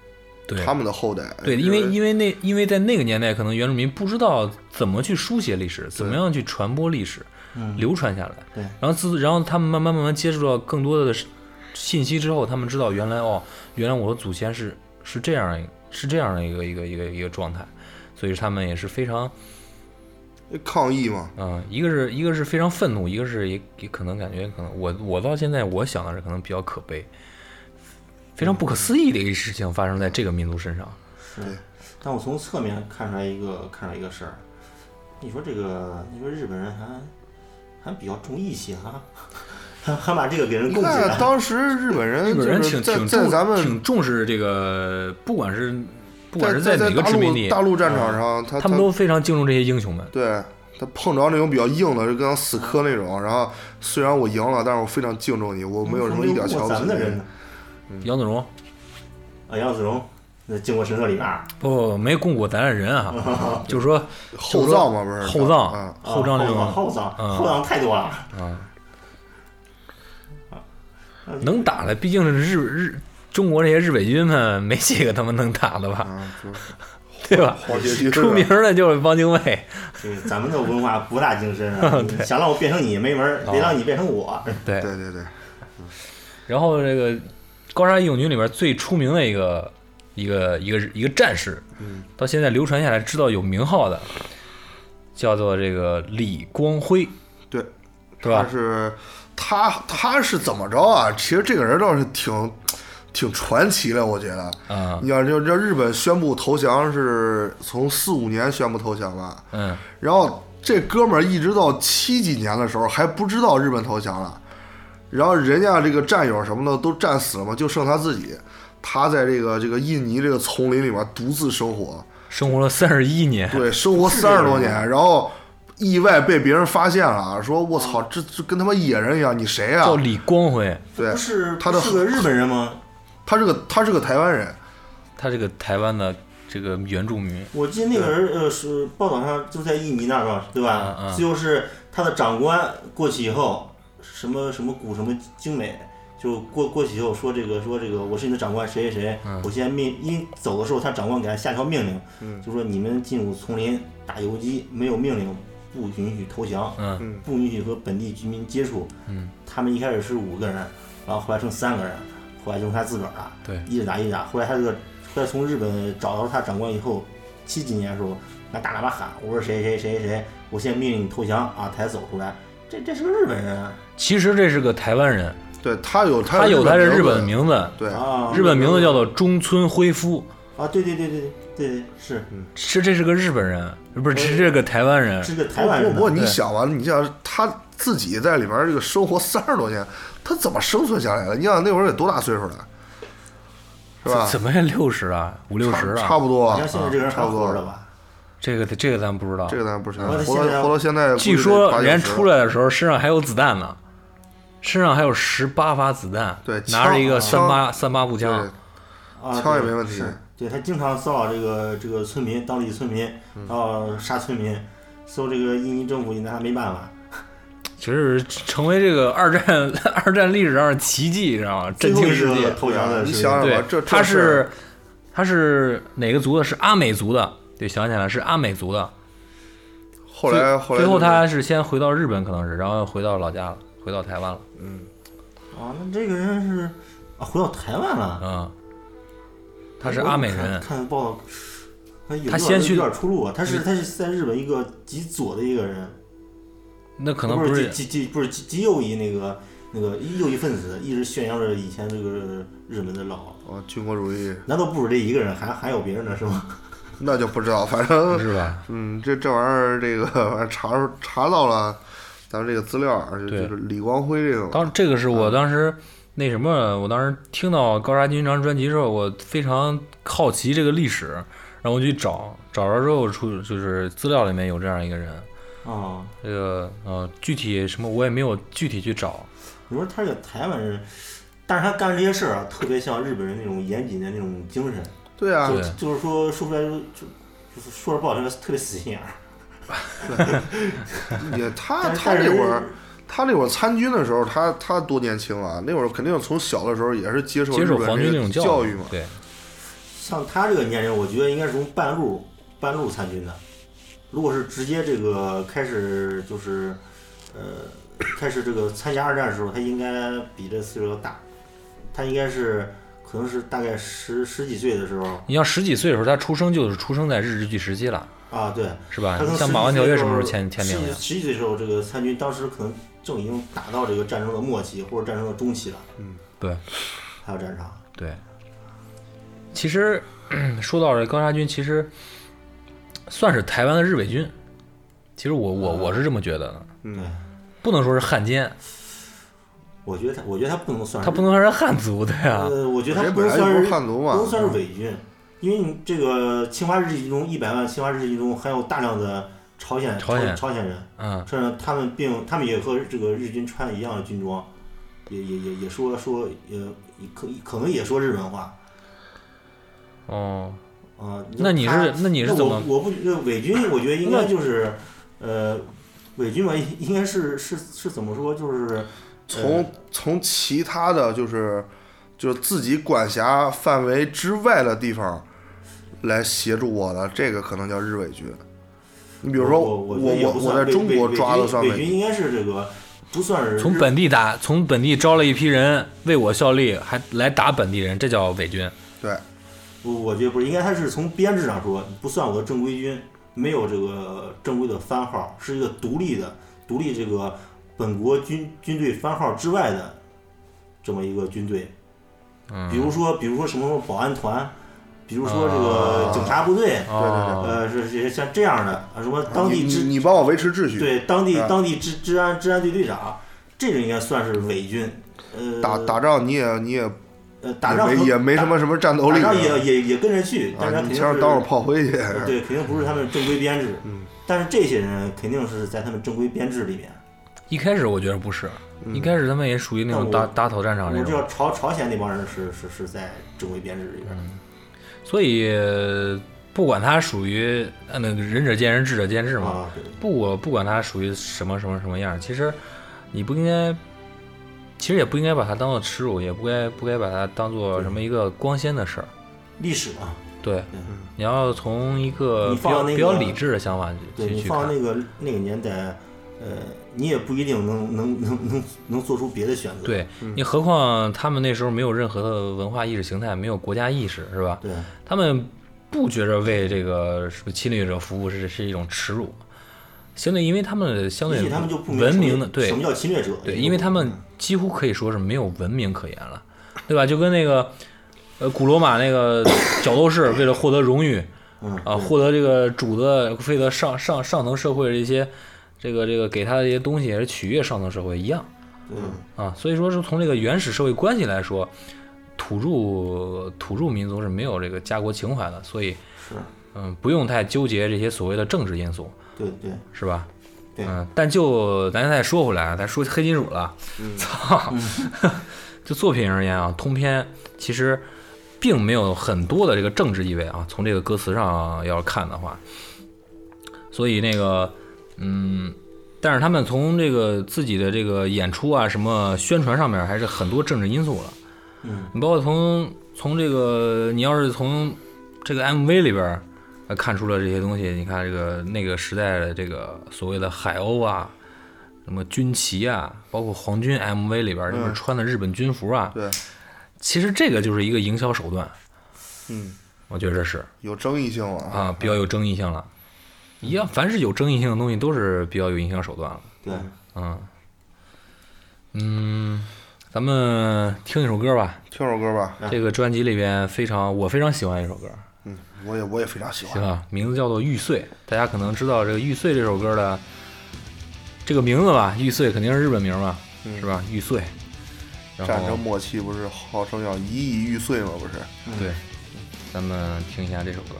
对他们的后代，对，因为因为那因为在那个年代，可能原住民不知道怎么去书写历史，怎么样去传播历史，嗯，流传下来。对，然后自然后他们慢慢慢慢接触到更多的信息之后，他们知道原来哦，原来我的祖先是是这样一是这样的一个一个一个一个状态，所以他们也是非常抗议嘛，嗯、一个是一个是非常愤怒，一个是也也可能感觉可能我我到现在我想的是可能比较可悲，非常不可思议的一个事情发生在这个民族身上。是。但我从侧面看出来一个看出来一个事儿，你说这个，你说日本人还还比较重义气哈，还还把这个给人你供起来。当时日本人日本人挺挺重在咱们挺重视这个，不管是不管是在哪个大殖民地，陆大陆战场上，他他们都非常敬重这些英雄们。对他碰着那种比较硬的，就跟他死磕那种。然后虽然我赢了，但是我非常敬重你，我没有什么一点瞧不起的人。杨子荣啊，杨子荣，那进过神社里边儿，不不没供过咱的人啊 就是说厚葬嘛，不是后藏啊，后藏这种厚葬，厚葬太多了。啊，能打的毕竟是日日中国这些日伪军们，没几个他妈能打的吧，对 吧？出名的就是汪精卫，对咱们的文化博大精深啊，想让我变成你没门儿，得让你变成我。对。对对对，然后这个高沙义勇军里边最出名的一个一个一个一个战士，嗯，到现在流传下来知道有名号的，叫做这个李光辉，对，是吧？是他他是怎么着啊？其实这个人倒是挺挺传奇的，我觉得。嗯，你要就这日本宣布投降是从四五年宣布投降吧，嗯，然后这哥们儿一直到七几年的时候还不知道日本投降了，然后人家这个战友什么的都战死了嘛，就剩他自己，他在这个这个印尼这个丛林里面独自生活，生活了三十一年，对，生活三十多年，然后意外被别人发现了，说我操，这这跟他妈野人一样，你谁啊叫？李光辉，对不，是他的是个日本人吗？他是个他是个台湾人，他是个台湾的这个原住民，我记得那个人呃是报道上就在印尼那儿吧，对吧？嗯嗯就是他的长官过去以后，什么什么古什么精美，就过过去以后说这个说这个我是你的长官谁谁谁，嗯。我现在命因走的时候他长官给他下条命令，嗯。就说你们进入丛林打游击没有命令不允许投降，嗯嗯。不允许和本地居民接触。嗯，他们一开始是五个人，然后后来剩三个人，后来就是他自个儿了。对，一直打一直打，后来他这个后来从日本找到他长官以后，七几年的时候，拿大喇叭喊：“我说谁谁谁谁，我现在命令你投降啊！”他才走出来。这这是个日本人啊其实这是个台湾人，对他有他有有他是日本的名名字，对，啊！日本名字叫做中村辉夫，啊，对对对对对对对，是是这是个日本人，不是这是个台湾人，是个台湾人不过。你想完了，你想他自己在里边这个生活三十多年，他怎么生存下来的？你想那会儿得多大岁数了，是吧？怎么也六十啊，五六十了，差不多你，像现在这个人还差不多活着吧？这个这个咱不知道这。个咱不是我活到活到现在，据说人出来的时候身上还有子弹呢，身上还有十八发子弹，对拿着一个三八三八步枪，啊，枪也没问题对他经常骚扰这个这个村民，当地村民，嗯然后杀村民，搜这个印尼政府也拿他没办法。其实成为这个二战二战历史上的奇迹，知道吗？震惊世界。投降的你想想吧，这，对他是他是哪个族的？是阿美族的。对，想起来了，是阿美族的。后来后来最后他是先回到日本，可能是，然后回到老家了，回到台湾了。嗯啊，那这个人是啊，回到台湾了。嗯，他是阿美人。看报道，他有点他先去有点出路啊。他是他是在日本一个极左的一个人，那可能不不是极极极不是极极右翼那个那个右翼分子，一直宣扬着以前这个日本的老，啊，军国主义难道不止这一个人，还还有别人呢是吗？那就不知道，反正是吧？嗯，这这玩意儿，这个反正查查到了，咱们这个资料就就是李光辉这个，当这个是我当时那什么，我当时听到高沙军这张专辑之后，我非常好奇这个历史，然后我去找，找着之后出就是资料里面有这样一个人，啊，这个呃具体什么我也没有具体去找，你说他这个台湾人，但是他干这些事儿啊，特别像日本人那种严谨的那种精神，对啊，对就是说说出来就就就是说着不好听，特别死心眼儿。也他他那会儿他那会儿参军的时候，他他多年轻啊，那会儿肯定从小的时候也是接受接受皇军那种教育嘛，对，像他这个年龄，我觉得应该是从半路半路参军的。如果是直接这个开始就是，呃，开始这个参加二战的时候，他应该比这岁数要大。他应该是可能是大概十十几岁的时候你要十几岁的时候他出生就是出生在日治时期时期了，啊，对，是吧他像马关条约岁什么时候签签订的？十几十几岁的时候，这个参军当时可能正已经打到这个战争的末期或者战争的中期了。嗯，对，还有战场。对，其实 说到这高沙军，其实算是台湾的日伪军。其实我我我是这么觉得的，嗯，不能说是汉奸，我觉得他，我觉得他不能算是他不能算是汉族，的呀，呃，我觉得他不能算是汉族嘛不能，算是伪军，因为你这个侵华日记中一百万侵华日记中含有大量的朝鲜朝鲜朝鲜人，嗯，甚至他们并他们也和这个日军穿一样的军装，也也也也说说呃可可能也说日本话。哦，啊。那你是那你是怎么我我不呃伪军，我觉得应该就是呃伪军吧，应该是是是怎么说就是从从其他的就是就是自己管辖范围之外的地方来协助我的，这个可能叫日伪军。你比如说我我我在中国抓的算伪伪军，应该是这个不算是从本地打，从本地招了一批人为我效力，还来打本地人，这叫伪军。对，不，我觉得不是，应该他是从编制上说，不算我的正规军，没有这个正规的番号，是一个独立的、独立这个本国军军队番号之外的这么一个军队。嗯，比如说，比如说什么什么保安团，比如说这个警察部队，对对对，呃，是是像这样的啊，什么当地治你帮我维持秩序，对当地啊当地治治安治安队队长，这个应该算是伪军。呃，打打仗你也你也呃打仗也没也没什么什么战斗打力仗也也也跟着去，但是他啊，你肯定是炮灰去。对，肯定不是他们正规编制。嗯，但是这些人肯定是在他们正规编制里面。一开始我觉得不是，嗯一开始他们也属于那种打打讨战场那种我知道，朝朝鲜那帮人是是是在正规编制里边。所以呃不管他属于呃那个仁者见仁，智者见智嘛，啊，不我不管他属于什么什么什么样，其实你不应该，其实也不应该把它当做耻辱，也不该不该把它当做什么一个光鲜的事儿。历史嘛，对嗯，你要从一个你比较放那个比较理智的想法去去去看。放那个那个年代，呃，你也不一定能能能能能做出别的选择。对你何况他们那时候没有任何的文化意识形态，没有国家意识，是吧？对他们不觉着为这个什么侵略者服务是是一种耻辱，相对因为他们相对许他们就不明文什么明的对什么叫侵略者。对，因为他们几乎可以说是没有文明可言了，对吧？就跟那个呃古罗马那个 角斗士为了获得荣誉嗯啊，获得这个主的非得上上上层社会的一些这个这个给他的一些东西，也是取悦上层社会一样嗯啊。所以说是从这个原始社会关系来说，土著土著民族是没有这个家国情怀的，所以是，嗯，不用太纠结这些所谓的政治因素，对对是吧？对。嗯，但就咱再说回来啊，咱说黑金属了，操，就作品而言啊，通篇其实并没有很多的这个政治意味啊，从这个歌词上要看的话，所以那个，嗯，但是他们从这个自己的这个演出啊，什么宣传上面，还是很多政治因素了。嗯。你包括从从这个你要是从这个 MV 里边看出了这些东西，你看这个那个时代的这个所谓的海鸥啊，什么军旗啊，包括皇军 MV 里边儿就是嗯。穿的日本军服啊，对，其实这个就是一个营销手段，嗯，我觉得是。有争议性了啊，比较有争议性了。一样，凡是有争议性的东西，都是比较有营销手段了。对，嗯，嗯，咱们听一首歌吧。听首歌吧，这个专辑里边非常，我非常喜欢一首歌，嗯，我也我也非常喜欢，行吧，名字叫做《玉碎》。大家可能知道这个《玉碎》这首歌的这个名字吧，《玉碎》肯定是日本名嘛，嗯是吧？玉碎。战争末期不是号称要一亿玉碎吗？不是，对，咱们听一下这首歌。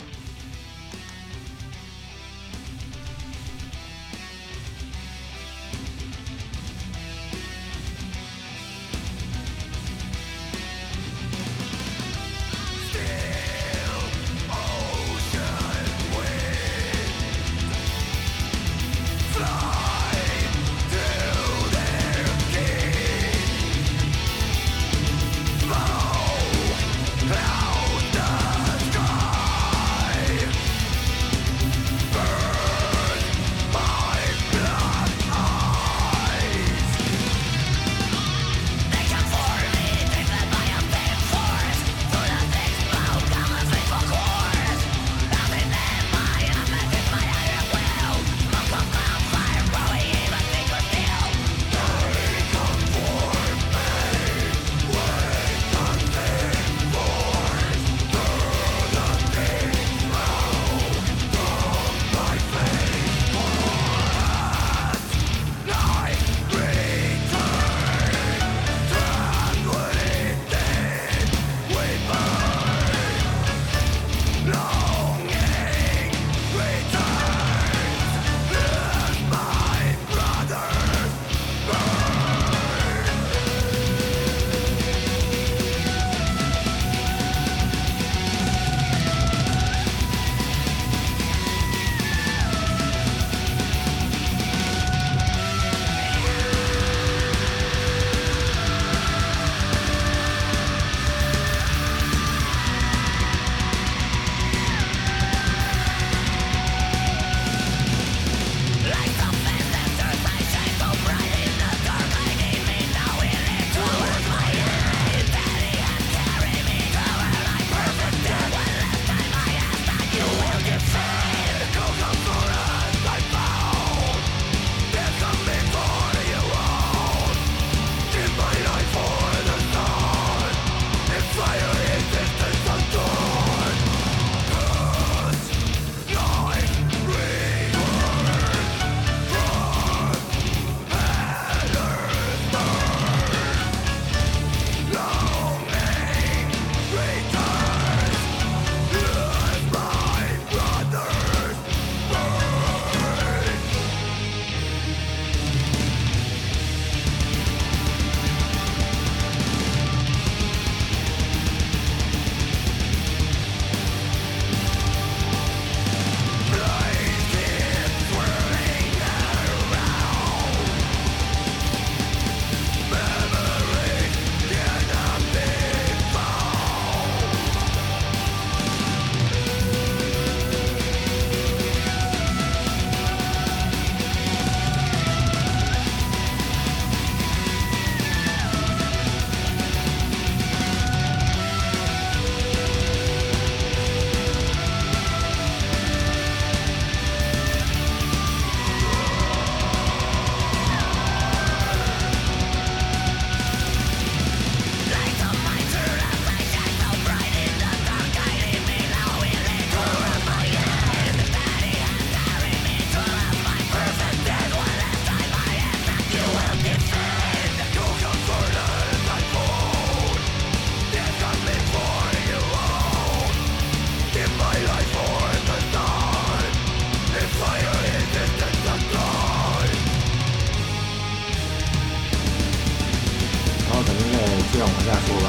就让往下说吧。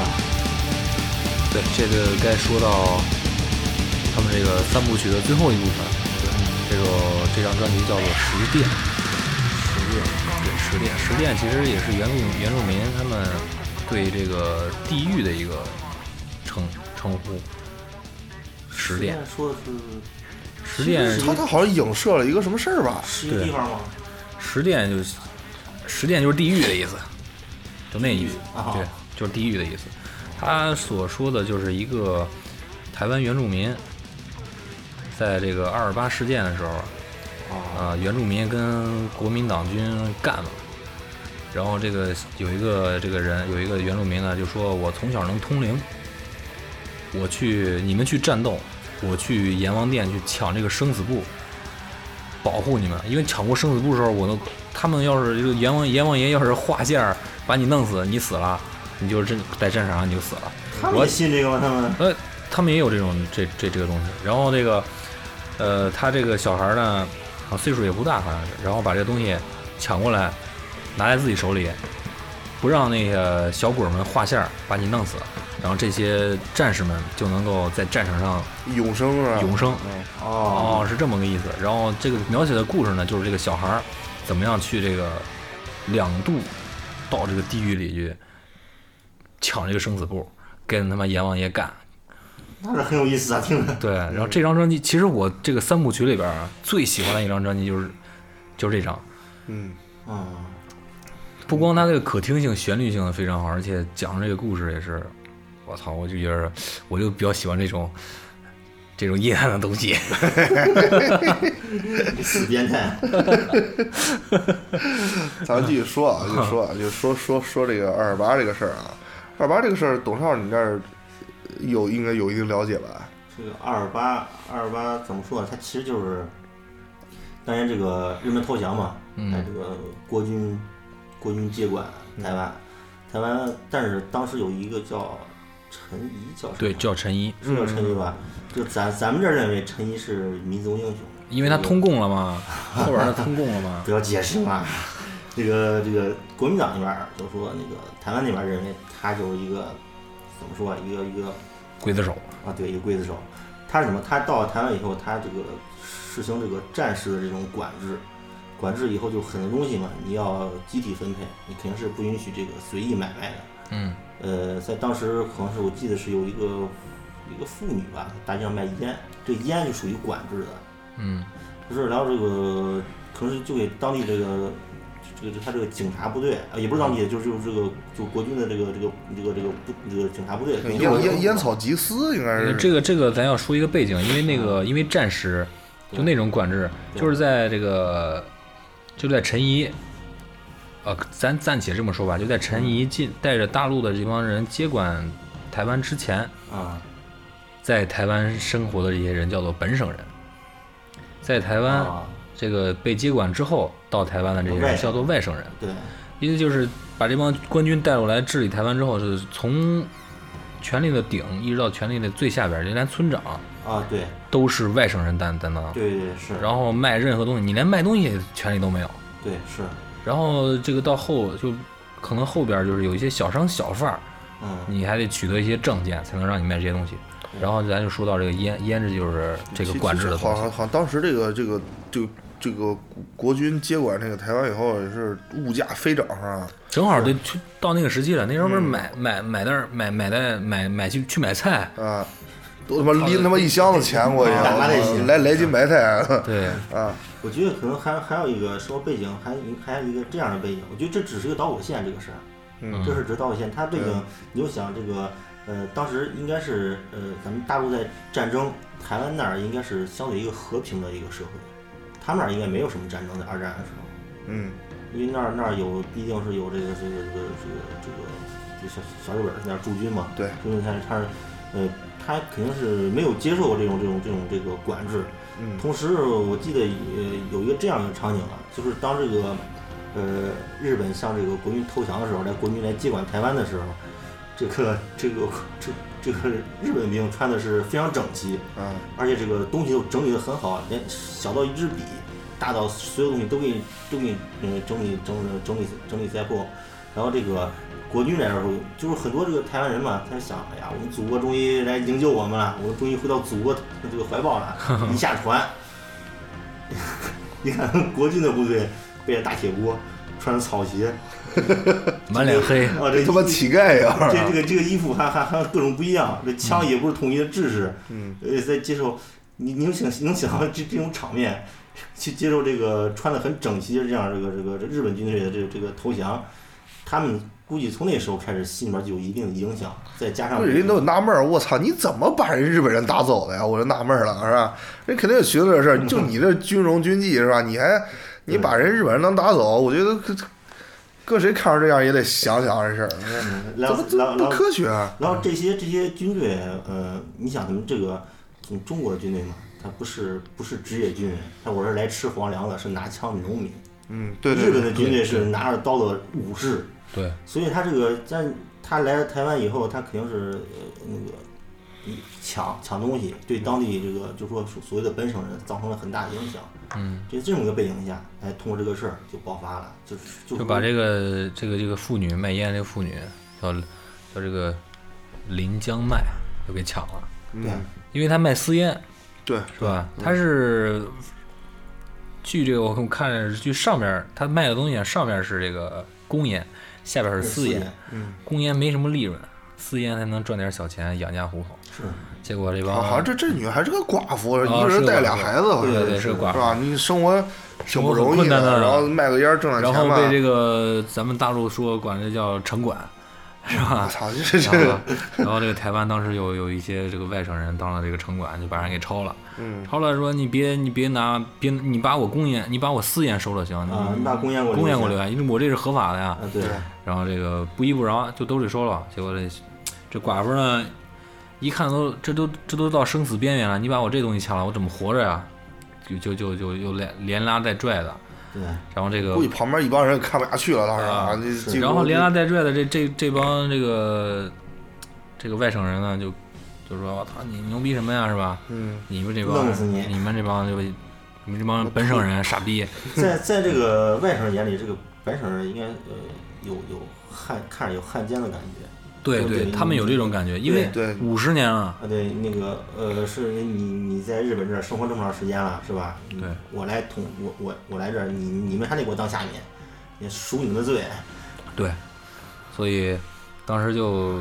对，这个该说到他们这个三部曲的最后一部分，这个这张专辑叫做《十殿》。十殿，对，十殿，十殿其实也是原住原住民他们对这个地狱的一个称称呼。十殿，说的是十殿，他他好像影射了一个什么事儿吧？是一个地方吗？十殿就十殿就是地狱的意思，就那意思，啊对，就是地狱的意思。他所说的就是一个台湾原住民，在这个二二八事件的时候，啊啊，原住民跟国民党军干了，然后这个有一个这个人有一个原住民呢，就说我从小能通灵，我去你们去战斗，我去阎王殿去抢这个生死簿，保护你们，因为抢过生死簿的时候，我都他们要是这个阎王阎王爷要是画线把你弄死，你死了，你就是真在战场上你就死了。他们信这个吗？他们呃，他们也有这种这这这个东西。然后这个，呃，他这个小孩儿呢，啊，岁数也不大，好像是，然后把这个东西抢过来，拿在自己手里，不让那个小鬼儿们画线儿把你弄死，然后这些战士们就能够在战场上永生啊，永生。嗯哦哦，是这么个意思。然后这个描写的故事呢，就是这个小孩儿怎么样去这个两度到这个地狱里去抢这个生死簿，跟他妈阎王爷干。那是很有意思啊，听着。对，然后这张专辑，其实我这个三部曲里边儿最喜欢的一张专辑就是就是这张，嗯，嗯，不光它这个可听性、旋律性非常好，而且讲这个故事也是，我操，我就觉得我就比较喜欢这种这种阴暗的东西。死变态。咱们继续说啊，就说啊，就说说说这个二二八这个事儿啊，二八这个事儿，董少你这儿有应该有一定了解吧？这个二二八二二八怎么说呢？它其实就是当年这个日本投降嘛，嗯这个国军国军接管台湾，台湾，但是当时有一个叫陈仪叫什么？对，叫陈仪，是叫陈仪吧？就咱咱们这儿认为陈仪是民族英雄，因为他通共了嘛，后边儿他通共了嘛。不要解释嘛。这个这个国民党那边儿就说那个台湾那边儿认为他就是一个怎么说啊，一个一个刽子手，啊，对，一个刽子手。他是什么？他到了台湾以后，他这个实行这个战时的这种管制，管制以后就很多东西嘛，你要集体分配，你肯定是不允许这个随意买卖的。嗯，呃，在当时可能是我记得是有一个一个妇女吧，大街上卖烟，这烟就属于管制的。嗯，就是然后这个可能是就给当地这个这个他这个警察部队啊，也不是当地的，就是就是这个就国军的这个这个这个这个部这个警察部队。烟烟烟草集思应该是。这个这个咱要说一个背景，因为那个因为战时就那种管制，就是在这个就在陈仪，呃，咱暂且这么说吧，就在陈仪进带着大陆的这帮人接管台湾之前，啊。在台湾生活的这些人叫做本省人，在台湾啊，这个被接管之后到台湾的这些人叫做外省人，对。意思就是把这帮官军带过来治理台湾之后，是从权力的顶一直到权力的最下边，就连村长啊，对都是外省人担担当。对对是，然后卖任何东西，你连卖东西权利都没有。对是，然后这个到后就可能后边就是有一些小商小贩儿，嗯，你还得取得一些证件才能让你卖这些东西。然后咱就说到这个烟，烟这就是这个管制的好像好像当时这个这个这个这个国军接管这个台湾以后，也是物价飞涨啊。正好得去到那个时期了，那时候嗯不是买买买那儿买买那买买去去买菜，啊，都他妈拎他妈一箱子钱过去，来来斤白菜对，啊，我觉得可能还还有一个什么背景，还还有一个这样的背景，我觉得这只是个导火线这个事儿，嗯。这是只是导火线，它背景嗯。你就想这个呃，当时应该是呃咱们大陆在战争，台湾那儿应该是相对一个和平的一个社会，他们那儿应该没有什么战争在二战的时候。嗯因为那儿那儿有毕竟是有这个这个这个这个这个这小小日本儿在那儿驻军嘛，对，驻军他他是呃他肯定是没有接受过这种这种这种这个管制。嗯同时我记得呃有一个这样的场景啊，就是当这个呃日本向这个国军投降的时候，来国军来接管台湾的时候，这个这个这这个日本兵穿的是非常整齐，嗯而且这个东西都整理的很好，连小到一支笔，大到所有东西都给你都给你嗯整理整理整理整理在后。然后这个国军来的时候，就是很多这个台湾人嘛，他想，哎呀，我们祖国终于来营救我们了，我们终于回到祖国的这个怀抱了。一下船，你看国军的部队背着大铁锅，穿着草鞋，满脸黑，啊，这他妈乞丐呀！这这个这个衣服还还还各种不一样，这枪也不是统一的制式，嗯，呃，在接受你你能想能想到这这种场面，去接受这个穿的很整齐的这样这个这个这日本军队的这个这个投降，他们估计从那时候开始心里面就有一定的影响，再加上人家都纳闷儿，我操，你怎么把人日本人打走的呀？我就纳闷儿了，是吧？人肯定也寻思这事儿，就你这军容军纪是吧？你还你把人日本人能打走，我觉得搁搁谁看着这样也得想想这事儿，嗯然怎么不后然后然后科学啊？然后这些这些军队，呃，你想他们这个，嗯，中国的军队嘛，他不是不是职业军人，他我是来吃皇粮的，是拿枪的农民。嗯，对对对，日本的军队是拿着刀的武士，对，所以他这个在他来台湾以后，他肯定是呃那个一抢抢东西，对当地这个就说所所谓的本省人造成了很大的影响。嗯，这这么一个背景下，哎，通过这个事儿就爆发了，就是就就把这个这个这个妇女卖烟这个妇女叫叫这个临江麦就给抢了，对嗯，因为她卖私烟对，是吧？她是据这个我我看据上面她卖的东西啊，上面是这个公烟，下边是私烟，嗯，公烟没什么利润，私烟才能赚点小钱养家糊口。是结果这帮好好像这这女孩是个寡妇，啊一个人带俩孩子，好像对对是个寡妇是吧？你生活挺不容易的然后卖个烟儿挣点然钱吧。后被这个咱们大陆说管这叫城管，是吧我？操，这这然后这，然后这个台湾当时有有一些这个外省人当了这个城管，就把人给抄了。嗯，抄了说你别你别拿别你把我公烟你把我私烟收了行，啊，你把公烟给我公烟给我留下，因为我这是合法的呀。啊，对，然后这个不依不饶就都给收了，结果这这寡妇呢，一看都这都这都到生死边缘了，你把我这东西抢了，我怎么活着呀？就就就就又连连拉带拽的，对，然后这个估计旁边一帮人看不下去了，当时然后连拉带拽的这这这帮这个这个外省人呢，就就说我操你牛逼什么呀是吧？嗯，你们这帮你们这帮就你们这帮本省人傻逼，在在这个外省人眼里，这个本省人应该呃有有汉看着有汉奸的感觉。对对对，他们有这种感觉，因为对五十年了，啊，对，那个呃，是你你在日本这儿生活这么长时间了，是吧？嗯对，我来统我我我来这儿，你你们还得给我当下面，也赎你们的罪。对，所以当时就，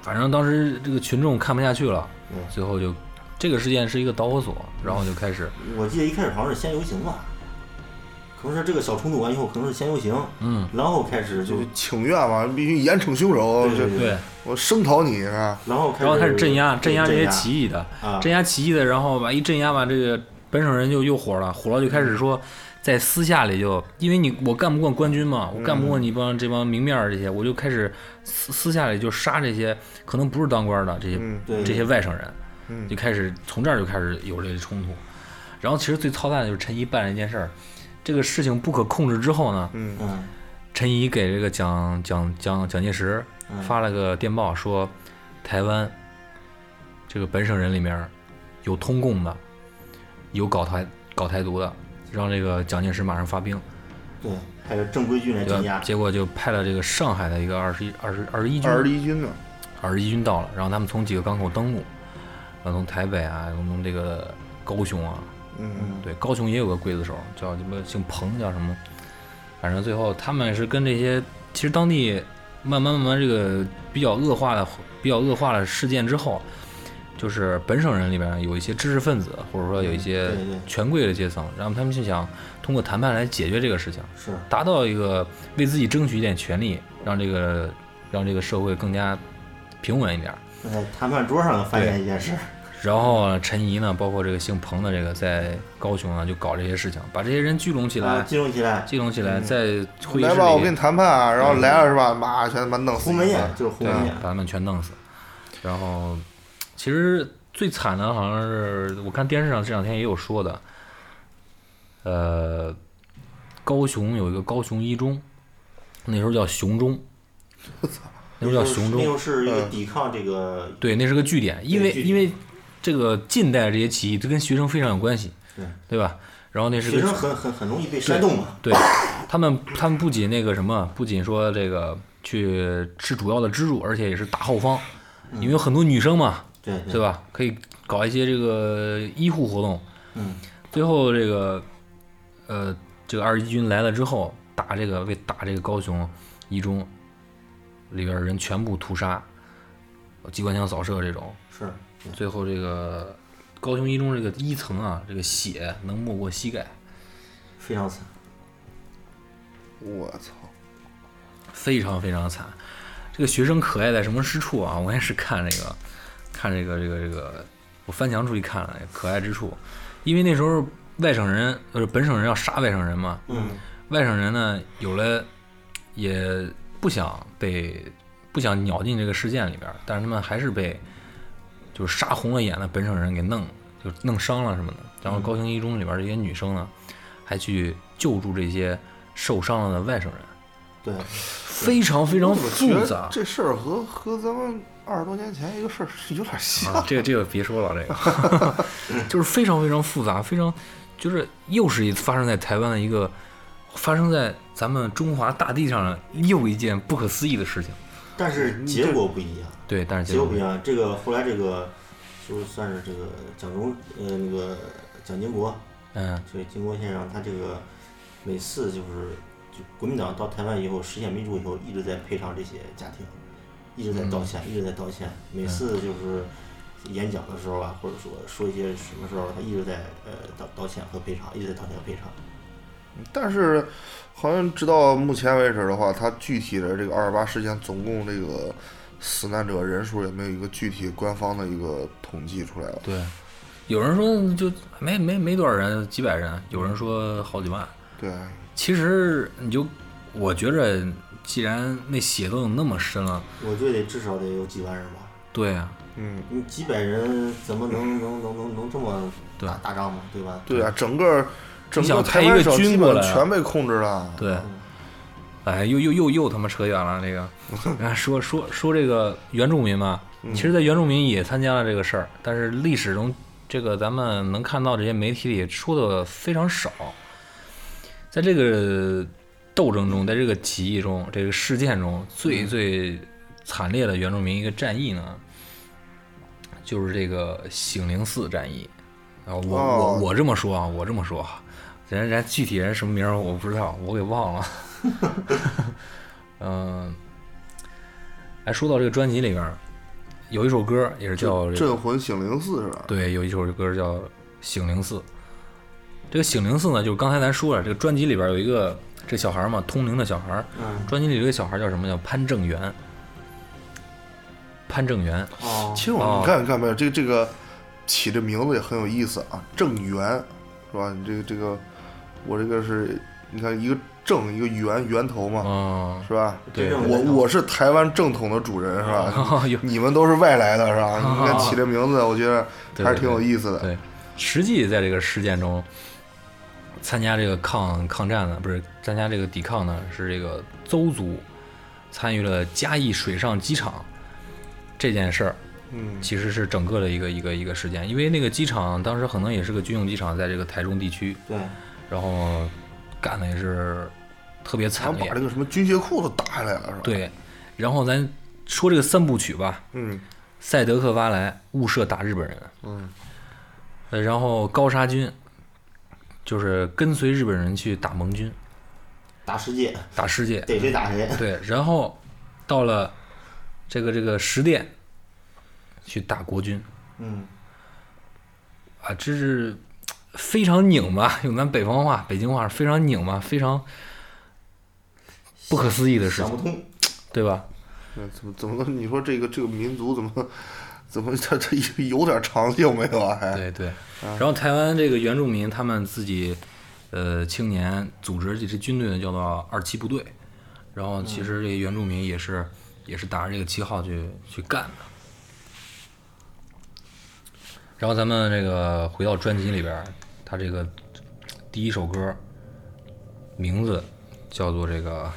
反正当时这个群众看不下去了，嗯最后就这个事件是一个导火索，然后就开始，我记得一开始好像是先游行吧，可能是这个小冲突完以后，可能是先游行，嗯，然后开始就就请愿嘛，必须严惩凶手，对对对，我声讨你是吧？然后开始然后开始镇压镇压这些起义的，啊，镇压起义的，然后吧一镇压吧，这个本省人就又火了，火了就开始说，在私下里就因为你我干不过官军嘛，我干不过你帮这帮明面儿这些，我就开始私私下里就杀这些可能不是当官的这些嗯。这些外省人，嗯。就开始从这儿就开始有这个冲突。然后其实最操蛋的就是陈毅办了一件事儿，这个事情不可控制之后呢，嗯。嗯。陈仪给这个蒋蒋蒋蒋介石嗯。发了个电报说，台湾这个本省人里面有通共的，有搞台搞台独的，让这个蒋介石马上发兵，对，派个正规军来镇压？，结果就派了这个上海的一个二十一二十二十一军。二十一军呢？二十一军到了，然后他们从几个港口登陆，然后从台北啊，从这个高雄啊，嗯。对，高雄也有个刽子手，叫什么姓彭，叫什么，反正最后他们是跟这些，其实当地慢慢慢慢这个比较恶化的、比较恶化的事件之后，就是本省人里边有一些知识分子，或者说有一些权贵的阶层，然后他们就想通过谈判来解决这个事情，是。达到一个为自己争取一点权利，让这个让这个社会更加平稳一点。在谈判桌上发现一件事，然后呢陈怡呢，包括这个姓彭的这个在高雄呢，就搞这些事情，把这些人聚拢起来，啊，集中起来，聚拢起来，在会议室来吧，我跟，你谈判啊，然后来了是吧？妈，全他妈弄死。鸿门宴就是鸿对门宴，，把他们全弄死。然后，其实最惨的好像是我看电视上这两天也有说的，呃，高雄有一个高雄一中，那时候叫雄中，我操。那时候叫雄中。那时，候是一个嗯。抵抗这个，对，那是个据点，因为因为这个近代这些起义，这跟学生非常有关系，对。对吧？然后那是学生很很很容易被煽动嘛，对，他们他们不仅那个什么，不仅说这个去吃主要的支柱，而且也是大后方，因为有很多女生嘛，对对。吧？可以搞一些这个医护活动。嗯，最后这个呃，这个二十一军来了之后，打这个为打这个高雄一中里边人全部屠杀，机关枪扫射这种，是，对最后这个高雄一中这个一层啊，这个血能没过膝盖，非常惨。我操！非常非常惨。这个学生可爱在什么之处啊？我也是看这个，看这个这个这个，我翻墙出去看了可爱之处，因为那时候外省人就是本省人要杀外省人嘛，嗯，外省人呢有了也不想被不想鸟进这个事件里边，但是他们还是被就是杀红了眼的本省人给弄就弄伤了什么的。然后高雄一中里边儿这些女生呢，还去救助这些受伤了的外省人，对，非常非常复杂。这事儿和和咱们二十多年前一个事儿是有点像。啊，这个这个别说了，这个 就是非常非常复杂，非常就是又是一发生在台湾的一个发生在咱们中华大地上的又一件不可思议的事情。但是结果不一样，对，但是结果不一样。这个后来这个就算是这个蒋中呃那个蒋经国，嗯这个经国先生，他这个每次就是就国民党到台湾以后实现民主以后，一直在赔偿这些家庭，一直在道歉，一直在道歉。每次就是演讲的时候啊，或者说说一些什么时候，他一直在呃道道歉和赔偿，一直在道歉和赔偿。但是好像直到目前为止的话，他具体的这个二二八事件总共这个死难者人数也没有一个具体官方的一个统计出来了。对，有人说就没没没多少人，几百人，有人说好几万。对，其实你就我觉着，既然那血都有那么深了，我觉得至少得有几万人吧。对啊，嗯，你几百人怎么能 能能能能这么对打打仗嘛？对吧？对啊，整个整个台湾省基本军过来啊全被控制了。对，嗯哎，又又又又他妈扯远了。这个，啊说说说这个原住民嘛，其实，在原住民也参加了这个事儿，但是历史中这个咱们能看到这些媒体里说的非常少。在这个斗争中，在这个起义中，这个事件中，最最惨烈的原住民一个战役呢，就是这个醒灵寺战役。啊，我我哦我这么说啊，我这么说啊，人人具体人什么名儿我不知道，我给忘了。嗯，哎，说到这个专辑里边，有一首歌也是叫这个镇魂醒灵寺是吧？对，有一首歌叫《醒灵寺》。这个醒灵寺呢，就是刚才咱说了，这个专辑里边有一个这小孩嘛，通灵的小孩。嗯，专辑里有一个小孩叫什么？叫潘正元。潘正元，哦其，实我哦你看你看没有，这个这个起这名字也很有意思啊，正元是吧？你这个这个我这个是你看一个正一个源源头嘛，嗯，是吧？对我我是台湾正统的主人是吧？你们都是外来的是吧？你看起这名字，我觉得还是挺有意思的。对，实际在这个事件中，参加这个抗抗战的，不是参加这个抵抗的，是这个邹族参与了嘉义水上机场这件事儿，嗯，其实是整个的一个一个一个事件，因为那个机场当时可能也是个军用机场，在这个台中地区，对，然后干的也是特别惨烈。咱把这，个什么军械库都打下来了是吧？，对。然后咱说这个三部曲吧，嗯。赛德克巴莱误射打日本人，嗯，呃，然后高沙军就是跟随日本人去打盟军，打世界，打世界，逮谁打谁。对，然后到了这个这个十殿去打国军。嗯，啊，这是非常拧巴，用咱北方话、北京话，非常拧巴，非常不可思议的事情，想不通。对吧？那怎么怎么你说这个这个民族怎么怎么 他他有点长性没有啊？还对对。然后台湾这个原住民他们自己呃青年组织这支军队呢，叫做二七部队。然后其实这些原住民也是也是打着这个旗号去去干的。然后咱们这个回到专辑里边儿，他这个第一首歌名字叫做这个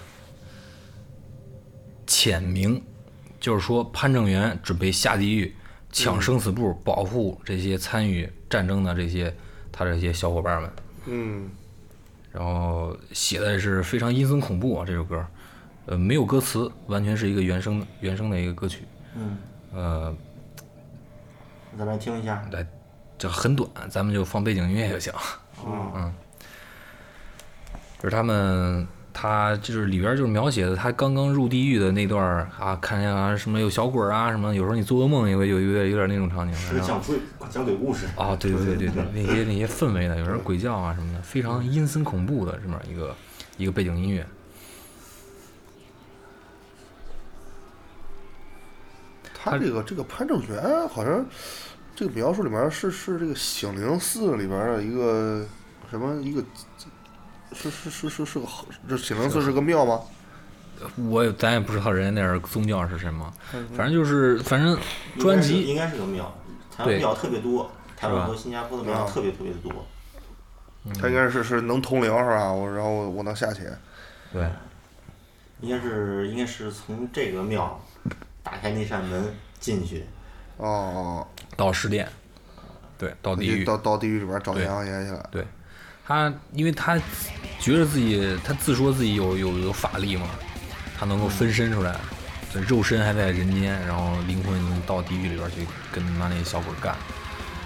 浅明，就是说潘正元准备下地狱抢生死簿，保护这些参与战争的这些他这些小伙伴们。嗯然后写的也是非常阴森恐怖啊，这首歌，呃，没有歌词，完全是一个原声原声的一个歌曲，嗯，呃，咱来听一下。来，这很短，咱们就放背景音乐就行。嗯就是他们他就是里边就是描写的他刚刚入地狱的那段啊，看见啊什么有小鬼儿啊什么，有时候你做噩梦也会有有点有点那种场景。是讲鬼讲鬼故事啊，对对对对对，那些那些氛围的，有时候鬼叫啊什么的，非常阴森恐怖的这么一个一个背景音乐。他这个这个潘正元好像这个描述里面是是这个醒灵寺里边的一个什么一个，是是是是是个这醒灵寺是个庙吗？我也咱也不知道人家那儿宗教是什么，反正就是反正应该是专辑应该是个庙，台湾庙特别多，台湾吧和新加坡的庙啊特别特别多。他应该是是能通灵是吧？我然后我我能下去。对。应该是应该是从这个庙打开那扇门进去，哦哦，到十殿，对到地狱。到到地狱里边找阎王爷去了。对，他因为他觉得自己，他自说自己有有有法力嘛，他能够分身出来，这肉身还在人间，然后灵魂到地狱里边去跟他妈那小鬼干，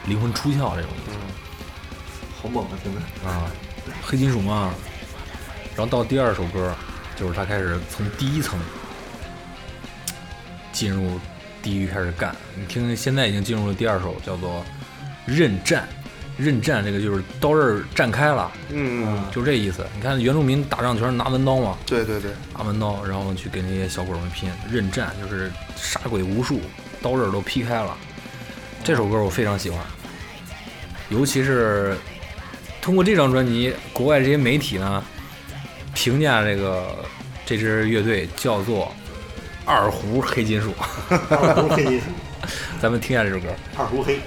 灵魂出窍这种意思好猛啊！听着，啊，黑金属嘛。然后到第二首歌，就是他开始从第一层进入地狱开始干。你听，现在已经进入了第二首，叫做《刃战》。刃战这个就是刀刃儿绽开了，嗯，嗯就这意思。你看原住民打仗全是拿文刀嘛，对对对，拿文刀，然后去给那些小鬼们拼。刃战就是杀鬼无数，刀刃儿都劈开了。这首歌我非常喜欢，尤其是通过这张专辑，国外这些媒体呢评价这个这支乐队叫做二胡黑金属。二胡黑金属，咱们听一下这首歌。二胡黑。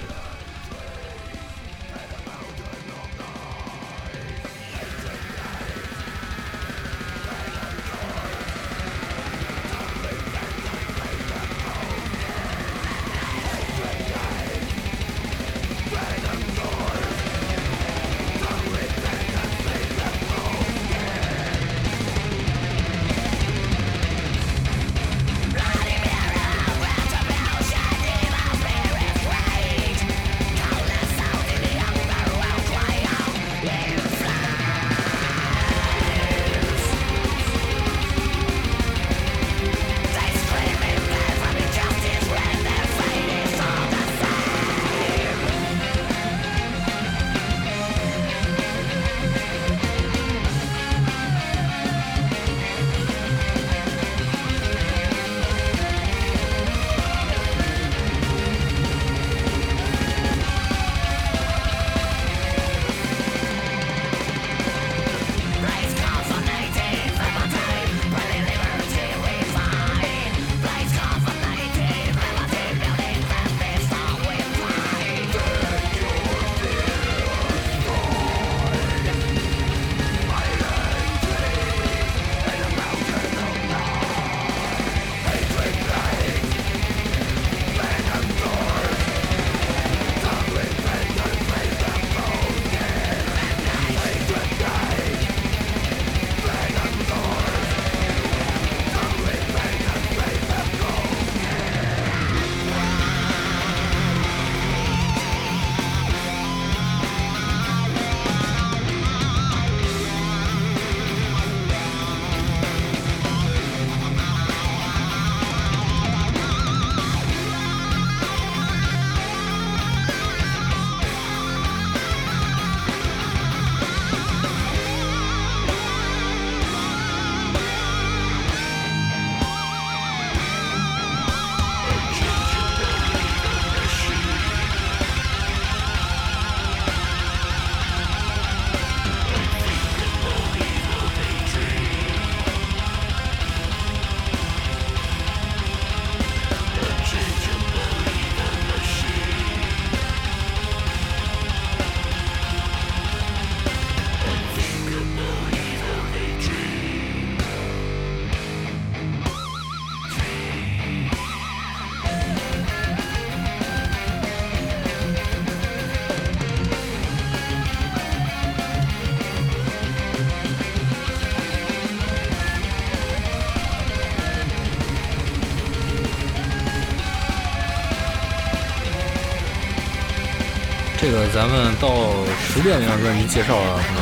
个咱们到十遍那张专辑介绍了，可能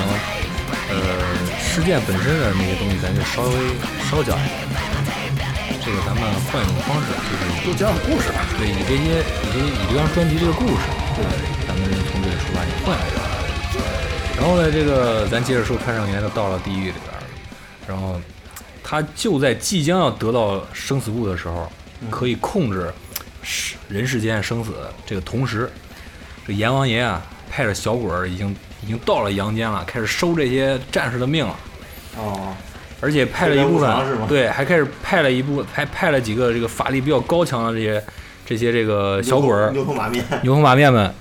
呃事件本身的那些东西，咱就稍微稍讲一讲。这个咱们换一种方式，就是就讲讲故事吧。对以这些以这以这张专辑这个故事，对，咱们从这里出发，你换一个。然后呢，这个咱接着说，潘胜元就到了地狱里边儿，然后他就在即将要得到生死簿的时候，可以控制世人世间生死。这个同时，这阎王爷啊，派着小鬼儿已经已经到了阳间了，开始收这些战士的命了。哦，而且派了一部分，对，还开始派了一部，还派了几个这个法力比较高强的这些这些这个小鬼儿、牛头马面，牛头马面们，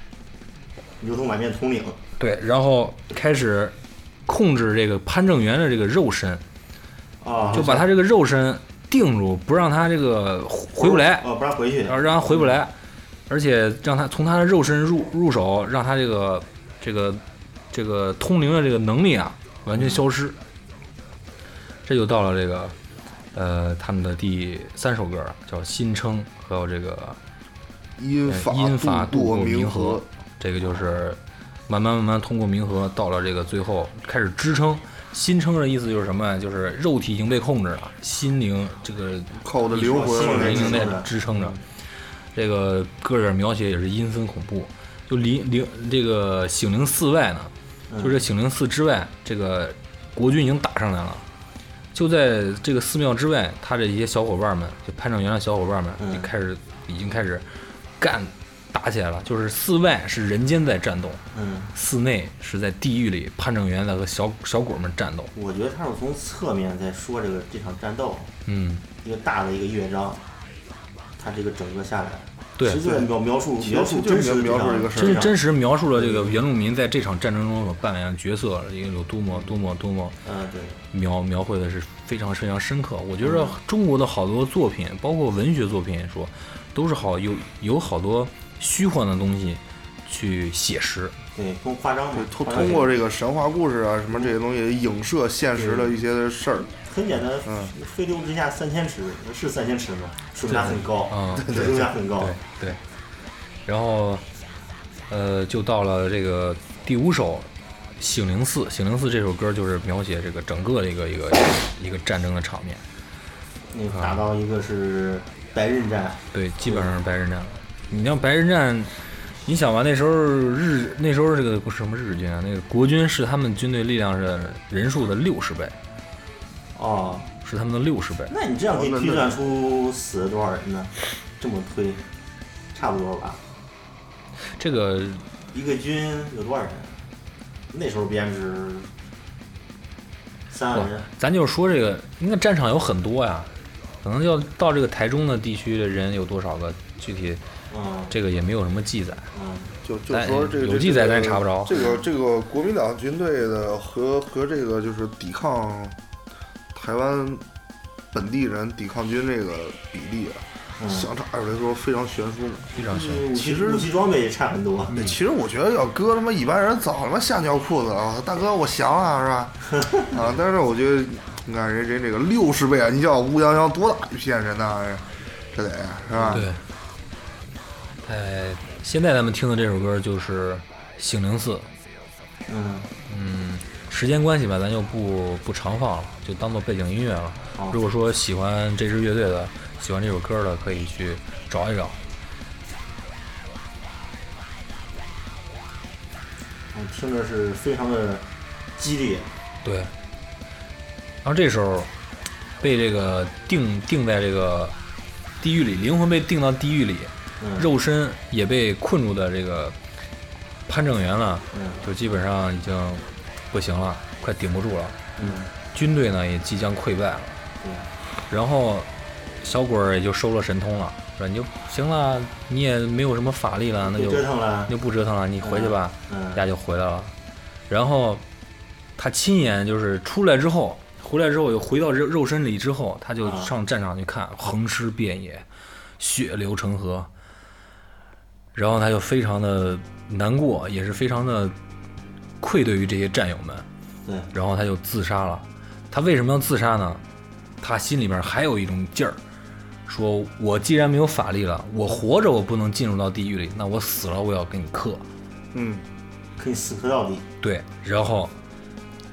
牛头马面统领。对，然后开始控制这个潘正元的这个肉身，啊，就把他这个肉身定住，不让他这个回不来，哦，不让回去。然后让他回不来，而且让他从他的肉身入入手，让他这个这个这个通灵的这个能力啊完全消失。这就到了这个呃他们的第三首歌，叫《新称》，还有这个呃因法因法度过冥河河，，这个就是慢慢慢慢通过冥河，到了这个最后开始支撑。新称的意思就是什么呀？就是肉体已经被控制了，心灵这个靠我的灵心魂已经在支撑着。这个个人描写也是阴森恐怖，就离灵这个醒灵寺外呢，嗯就这醒灵寺之外，这个国军已经打上来了。就在这个寺庙之外，他这些小伙伴们，就潘正元的小伙伴们，嗯就开始已经开始干打起来了。就是寺外是人间在战斗，嗯，寺内是在地狱里潘正元在和小小鬼们战斗。我觉得他是从侧面在说这个这场战斗，嗯，一个大的一个乐章，他这个整个下来，对实际上描描述描述真实描述这个事儿真真实描述了这个原住民在这场战争中所扮演的角色，一个有多么多么多么嗯，对，描描绘的是非常非常深刻。我觉得中国的好多作品，包括文学作品也说，都是好有有好多虚幻的东西去写实。对，更夸张嘛对，，通通过这个神话故事啊什么这些东西影射现实的一些事儿。很简单，嗯飞流直下三千尺，是三千尺吗？水面很高，嗯，水面很高对，对。然后，呃，就到了这个第五首《醒灵寺》。《醒灵寺》这首歌就是描写这个整个的一个一个一个战争的场面。那个打到一个是白刃战，对，基本上是白刃战。你像白刃战，你想吧，那时候日那时候这个什么日军啊，那个国军是他们军队力量是人数的六十倍，哦，是他们的六十倍。那你这样可以推算出死了多少人呢？这么推，差不多吧？这个一个军有多少人？那时候编制三万人，咱就是说这个，应该战场有很多呀，可能要到这个台中的地区的人有多少个，具体嗯这个也没有什么记载。嗯，就就说这个有记载这个咱也查不着这个这个国民党军队的和和这个就是抵抗台湾本地人抵抗军这个比例啊，嗯相差来说非常悬殊。非常悬。武器其实武器装备也差很多。对，其实我觉得要搁他妈一般人早他妈吓尿裤子了，大哥我降了是吧？啊，但是我觉得你看人人这个六十倍啊，你想乌泱泱多大一片人呐、这得是吧？对，哎，现在咱们听的这首歌就是《醒灵寺》。嗯，嗯，时间关系吧，咱就不不常放了，就当做背景音乐了。好如果说喜欢这支乐队的，喜欢这首歌的，可以去找一找。我听着是非常的激烈。对，然后这时候被这个定定在这个地狱里，灵魂被定到地狱里，嗯，肉身也被困住的这个潘正元呢，嗯就基本上已经不行了，快顶不住了。嗯，军队呢也即将溃败了。对，然后小鬼儿也就收了神通了，说你就行了，你也没有什么法力了，那就折腾了那。就不折腾了，你回去吧，嗯丫就回来了。然后他亲眼就是出来之后，回来之后又回到肉肉身里之后，他就啊上战场去看，横尸遍野，血流成河。然后他就非常的难过，也是非常的愧对于这些战友们。对，然后他就自杀了。他为什么要自杀呢？他心里边还有一种劲儿，说我既然没有法力了，我活着我不能进入到地狱里，那我死了我要给你克。嗯，可以死磕到底。对，然后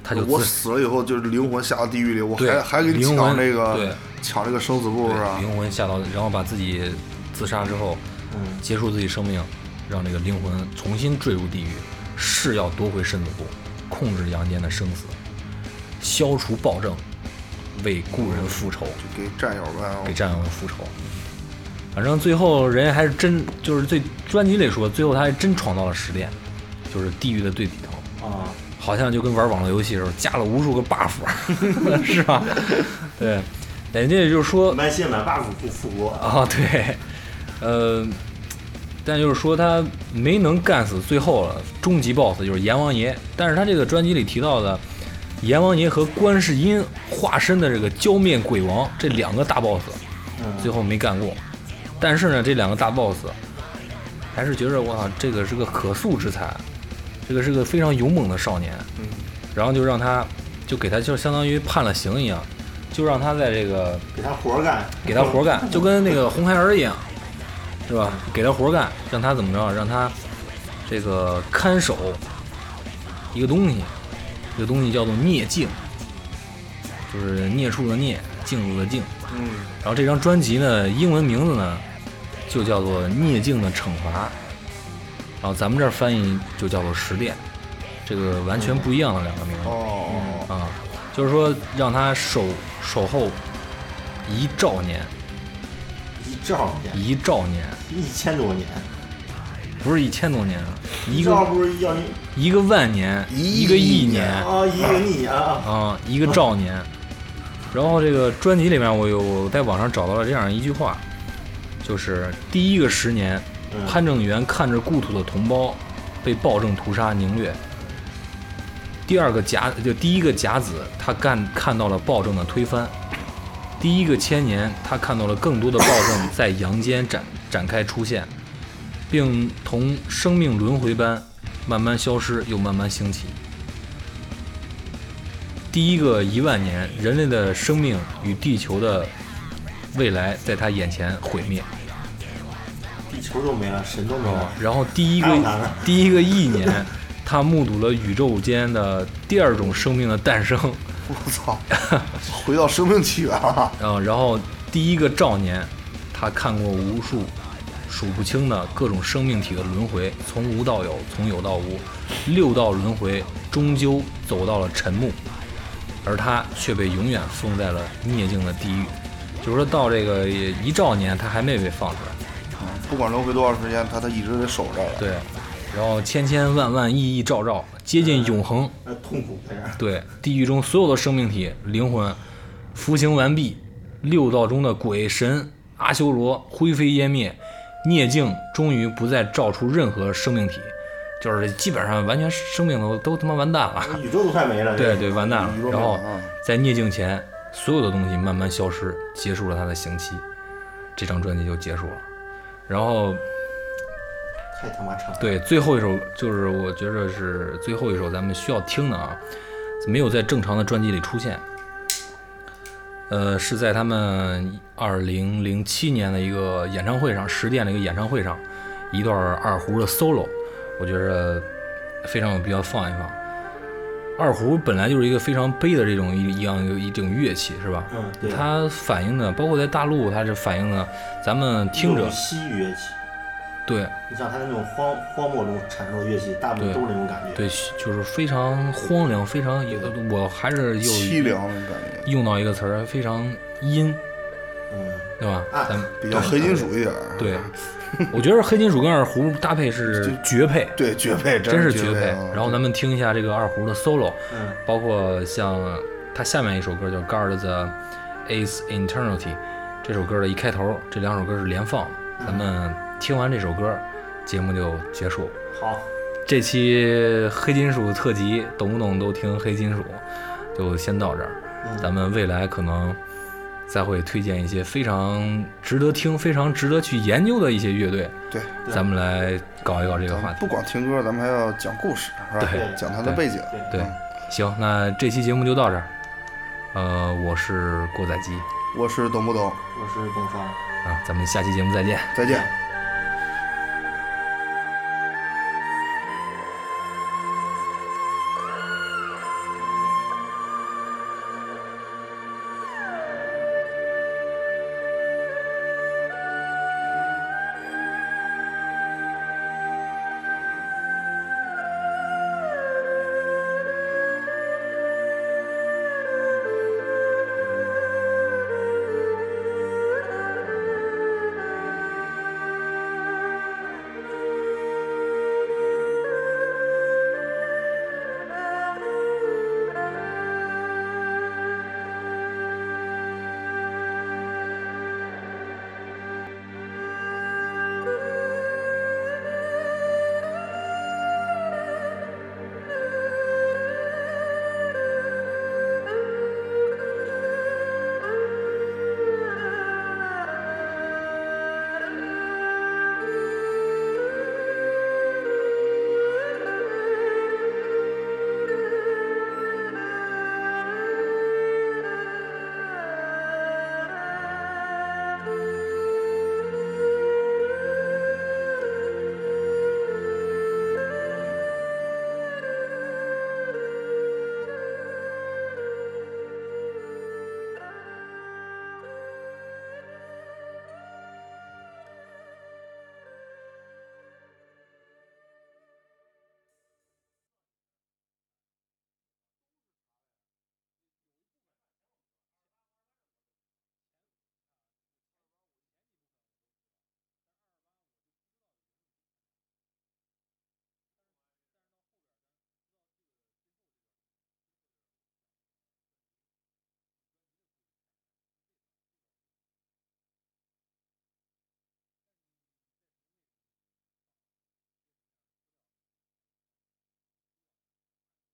他就我死了以后就是灵魂下到地狱里，我还还给你抢这个对抢这个生死簿是吧？灵魂下到，然后把自己自杀之后，嗯，结束自己生命，让这个灵魂重新坠入地狱，誓要夺回身子骨，控制阳间的生死，消除暴政，为故人复仇，就给战友们。给战友们复仇。反正最后人家还是真，就是最专辑里说，最后他还真闯到了十殿，就是地狱的最底层。啊，好像就跟玩网络游戏时候，加了无数个 buff，是吧？对，人家就是说满血满 buff 复复活，啊，对，呃，但就是说他没能干死最后了，终极 BOSS 就是阎王爷。但是他这个专辑里提到的阎王爷和观世音化身的这个浇面鬼王这两个大 BOSS，最嗯，后没干过。但是呢，这两个大 BOSS 还是觉着哇，这个是个可塑之才，这个是个非常勇猛的少年。嗯，然后就让他，就给他就相当于判了刑一样，就让他在这个给他活儿干，给他活干，就跟那个红孩儿一样，是吧？给他活干，让他怎么着？让他这个看守一个东西，这个东西叫做孽镜，就是孽畜的孽，镜子的镜。嗯，然后这张专辑呢，英文名字呢就叫做《孽镜的惩罚》，然后咱们这儿翻译就叫做《十殿》，这个完全不一样的两个名字。哦哦啊，就是说让他守守候一兆年，一兆年，一兆年。一千多年，不是一千多年啊，一兆个不是要你一个万年，一一个亿亿年。年。啊，一个亿啊，啊，一个兆年。然后这个专辑里面，我有我在网上找到了这样一句话，就是第一个十年，嗯。潘正元看着故土的同胞被暴政屠杀凌虐；第二个甲就第一个甲子，他干看到了暴政的推翻；第一个千年，他看到了更多的暴政在阳间展展开出现，并同生命轮回般慢慢消失，又慢慢兴起。第一个一万年，人类的生命与地球的未来在他眼前毁灭。地球都没了，神都没哦了，，然后第一个 第一个亿年，他目睹了宇宙间的第二种生命的诞生，我操，回到生命起源了。嗯，然后第一个兆年，他看过无数数不清的各种生命体的轮回，从无到有，从有到无，六道轮回，终究走到了沉木，而他却被永远封在了孽境的地狱。就是说到这个一兆年，他还没被放出来。不管轮回多长时间，他他一直得守着了。对，然后千千万万亿亿兆兆，接近永恒。那痛苦在这儿，对，地狱中所有的生命体灵魂服刑完毕，六道中的鬼神阿修罗灰飞烟灭，孽境终于不再照出任何生命体，就是基本上完全生命都都他妈完蛋了。宇宙都快没了，对对，完蛋了。然后在孽境前，所有的东西慢慢消失，结束了他的刑期，这张专辑就结束了。然后太他妈长了，对，最后一首就是我觉着是最后一首咱们需要听的啊，没有在正常的专辑里出现。呃，是在他们二零零七年的一个演唱会上，十店的一个演唱会上，一段二胡的 solo，我觉着非常有必要放一放。二胡本来就是一个非常悲的这种一一样一种乐器，是吧？嗯，对，它反映的，包括在大陆，它是反映的咱们听者一种西域乐器，对你像他那种荒荒漠中产生的乐器，大部分都是那种感觉，对，就是非常荒凉，非常有的，我还是又凄凉的感觉，用到一个词儿，非常阴，嗯，对吧？啊咱们比较黑金属一点儿。对，我觉得黑金属跟二胡搭配是绝配，对，绝配，真是绝绝配。啊然后咱们听一下这个二胡的 solo，嗯，包括像它下面一首歌叫《Guard the Ace Eternity》，这首歌的一开头，这两首歌是连放的。咱们听完这首歌，节目就结束。好，这期黑金属特辑，懂不懂都听黑金属，就先到这儿。嗯咱们未来可能再会推荐一些非常值得听、非常值得去研究的一些乐队，对，对咱们来搞一搞这个话题。不光听歌，咱们还要讲故事，是吧对？讲它的背景。对对，行，那这期节目就到这儿。呃，我是郭载基我是懂不懂？我是东方。啊，咱们下期节目再见。再见。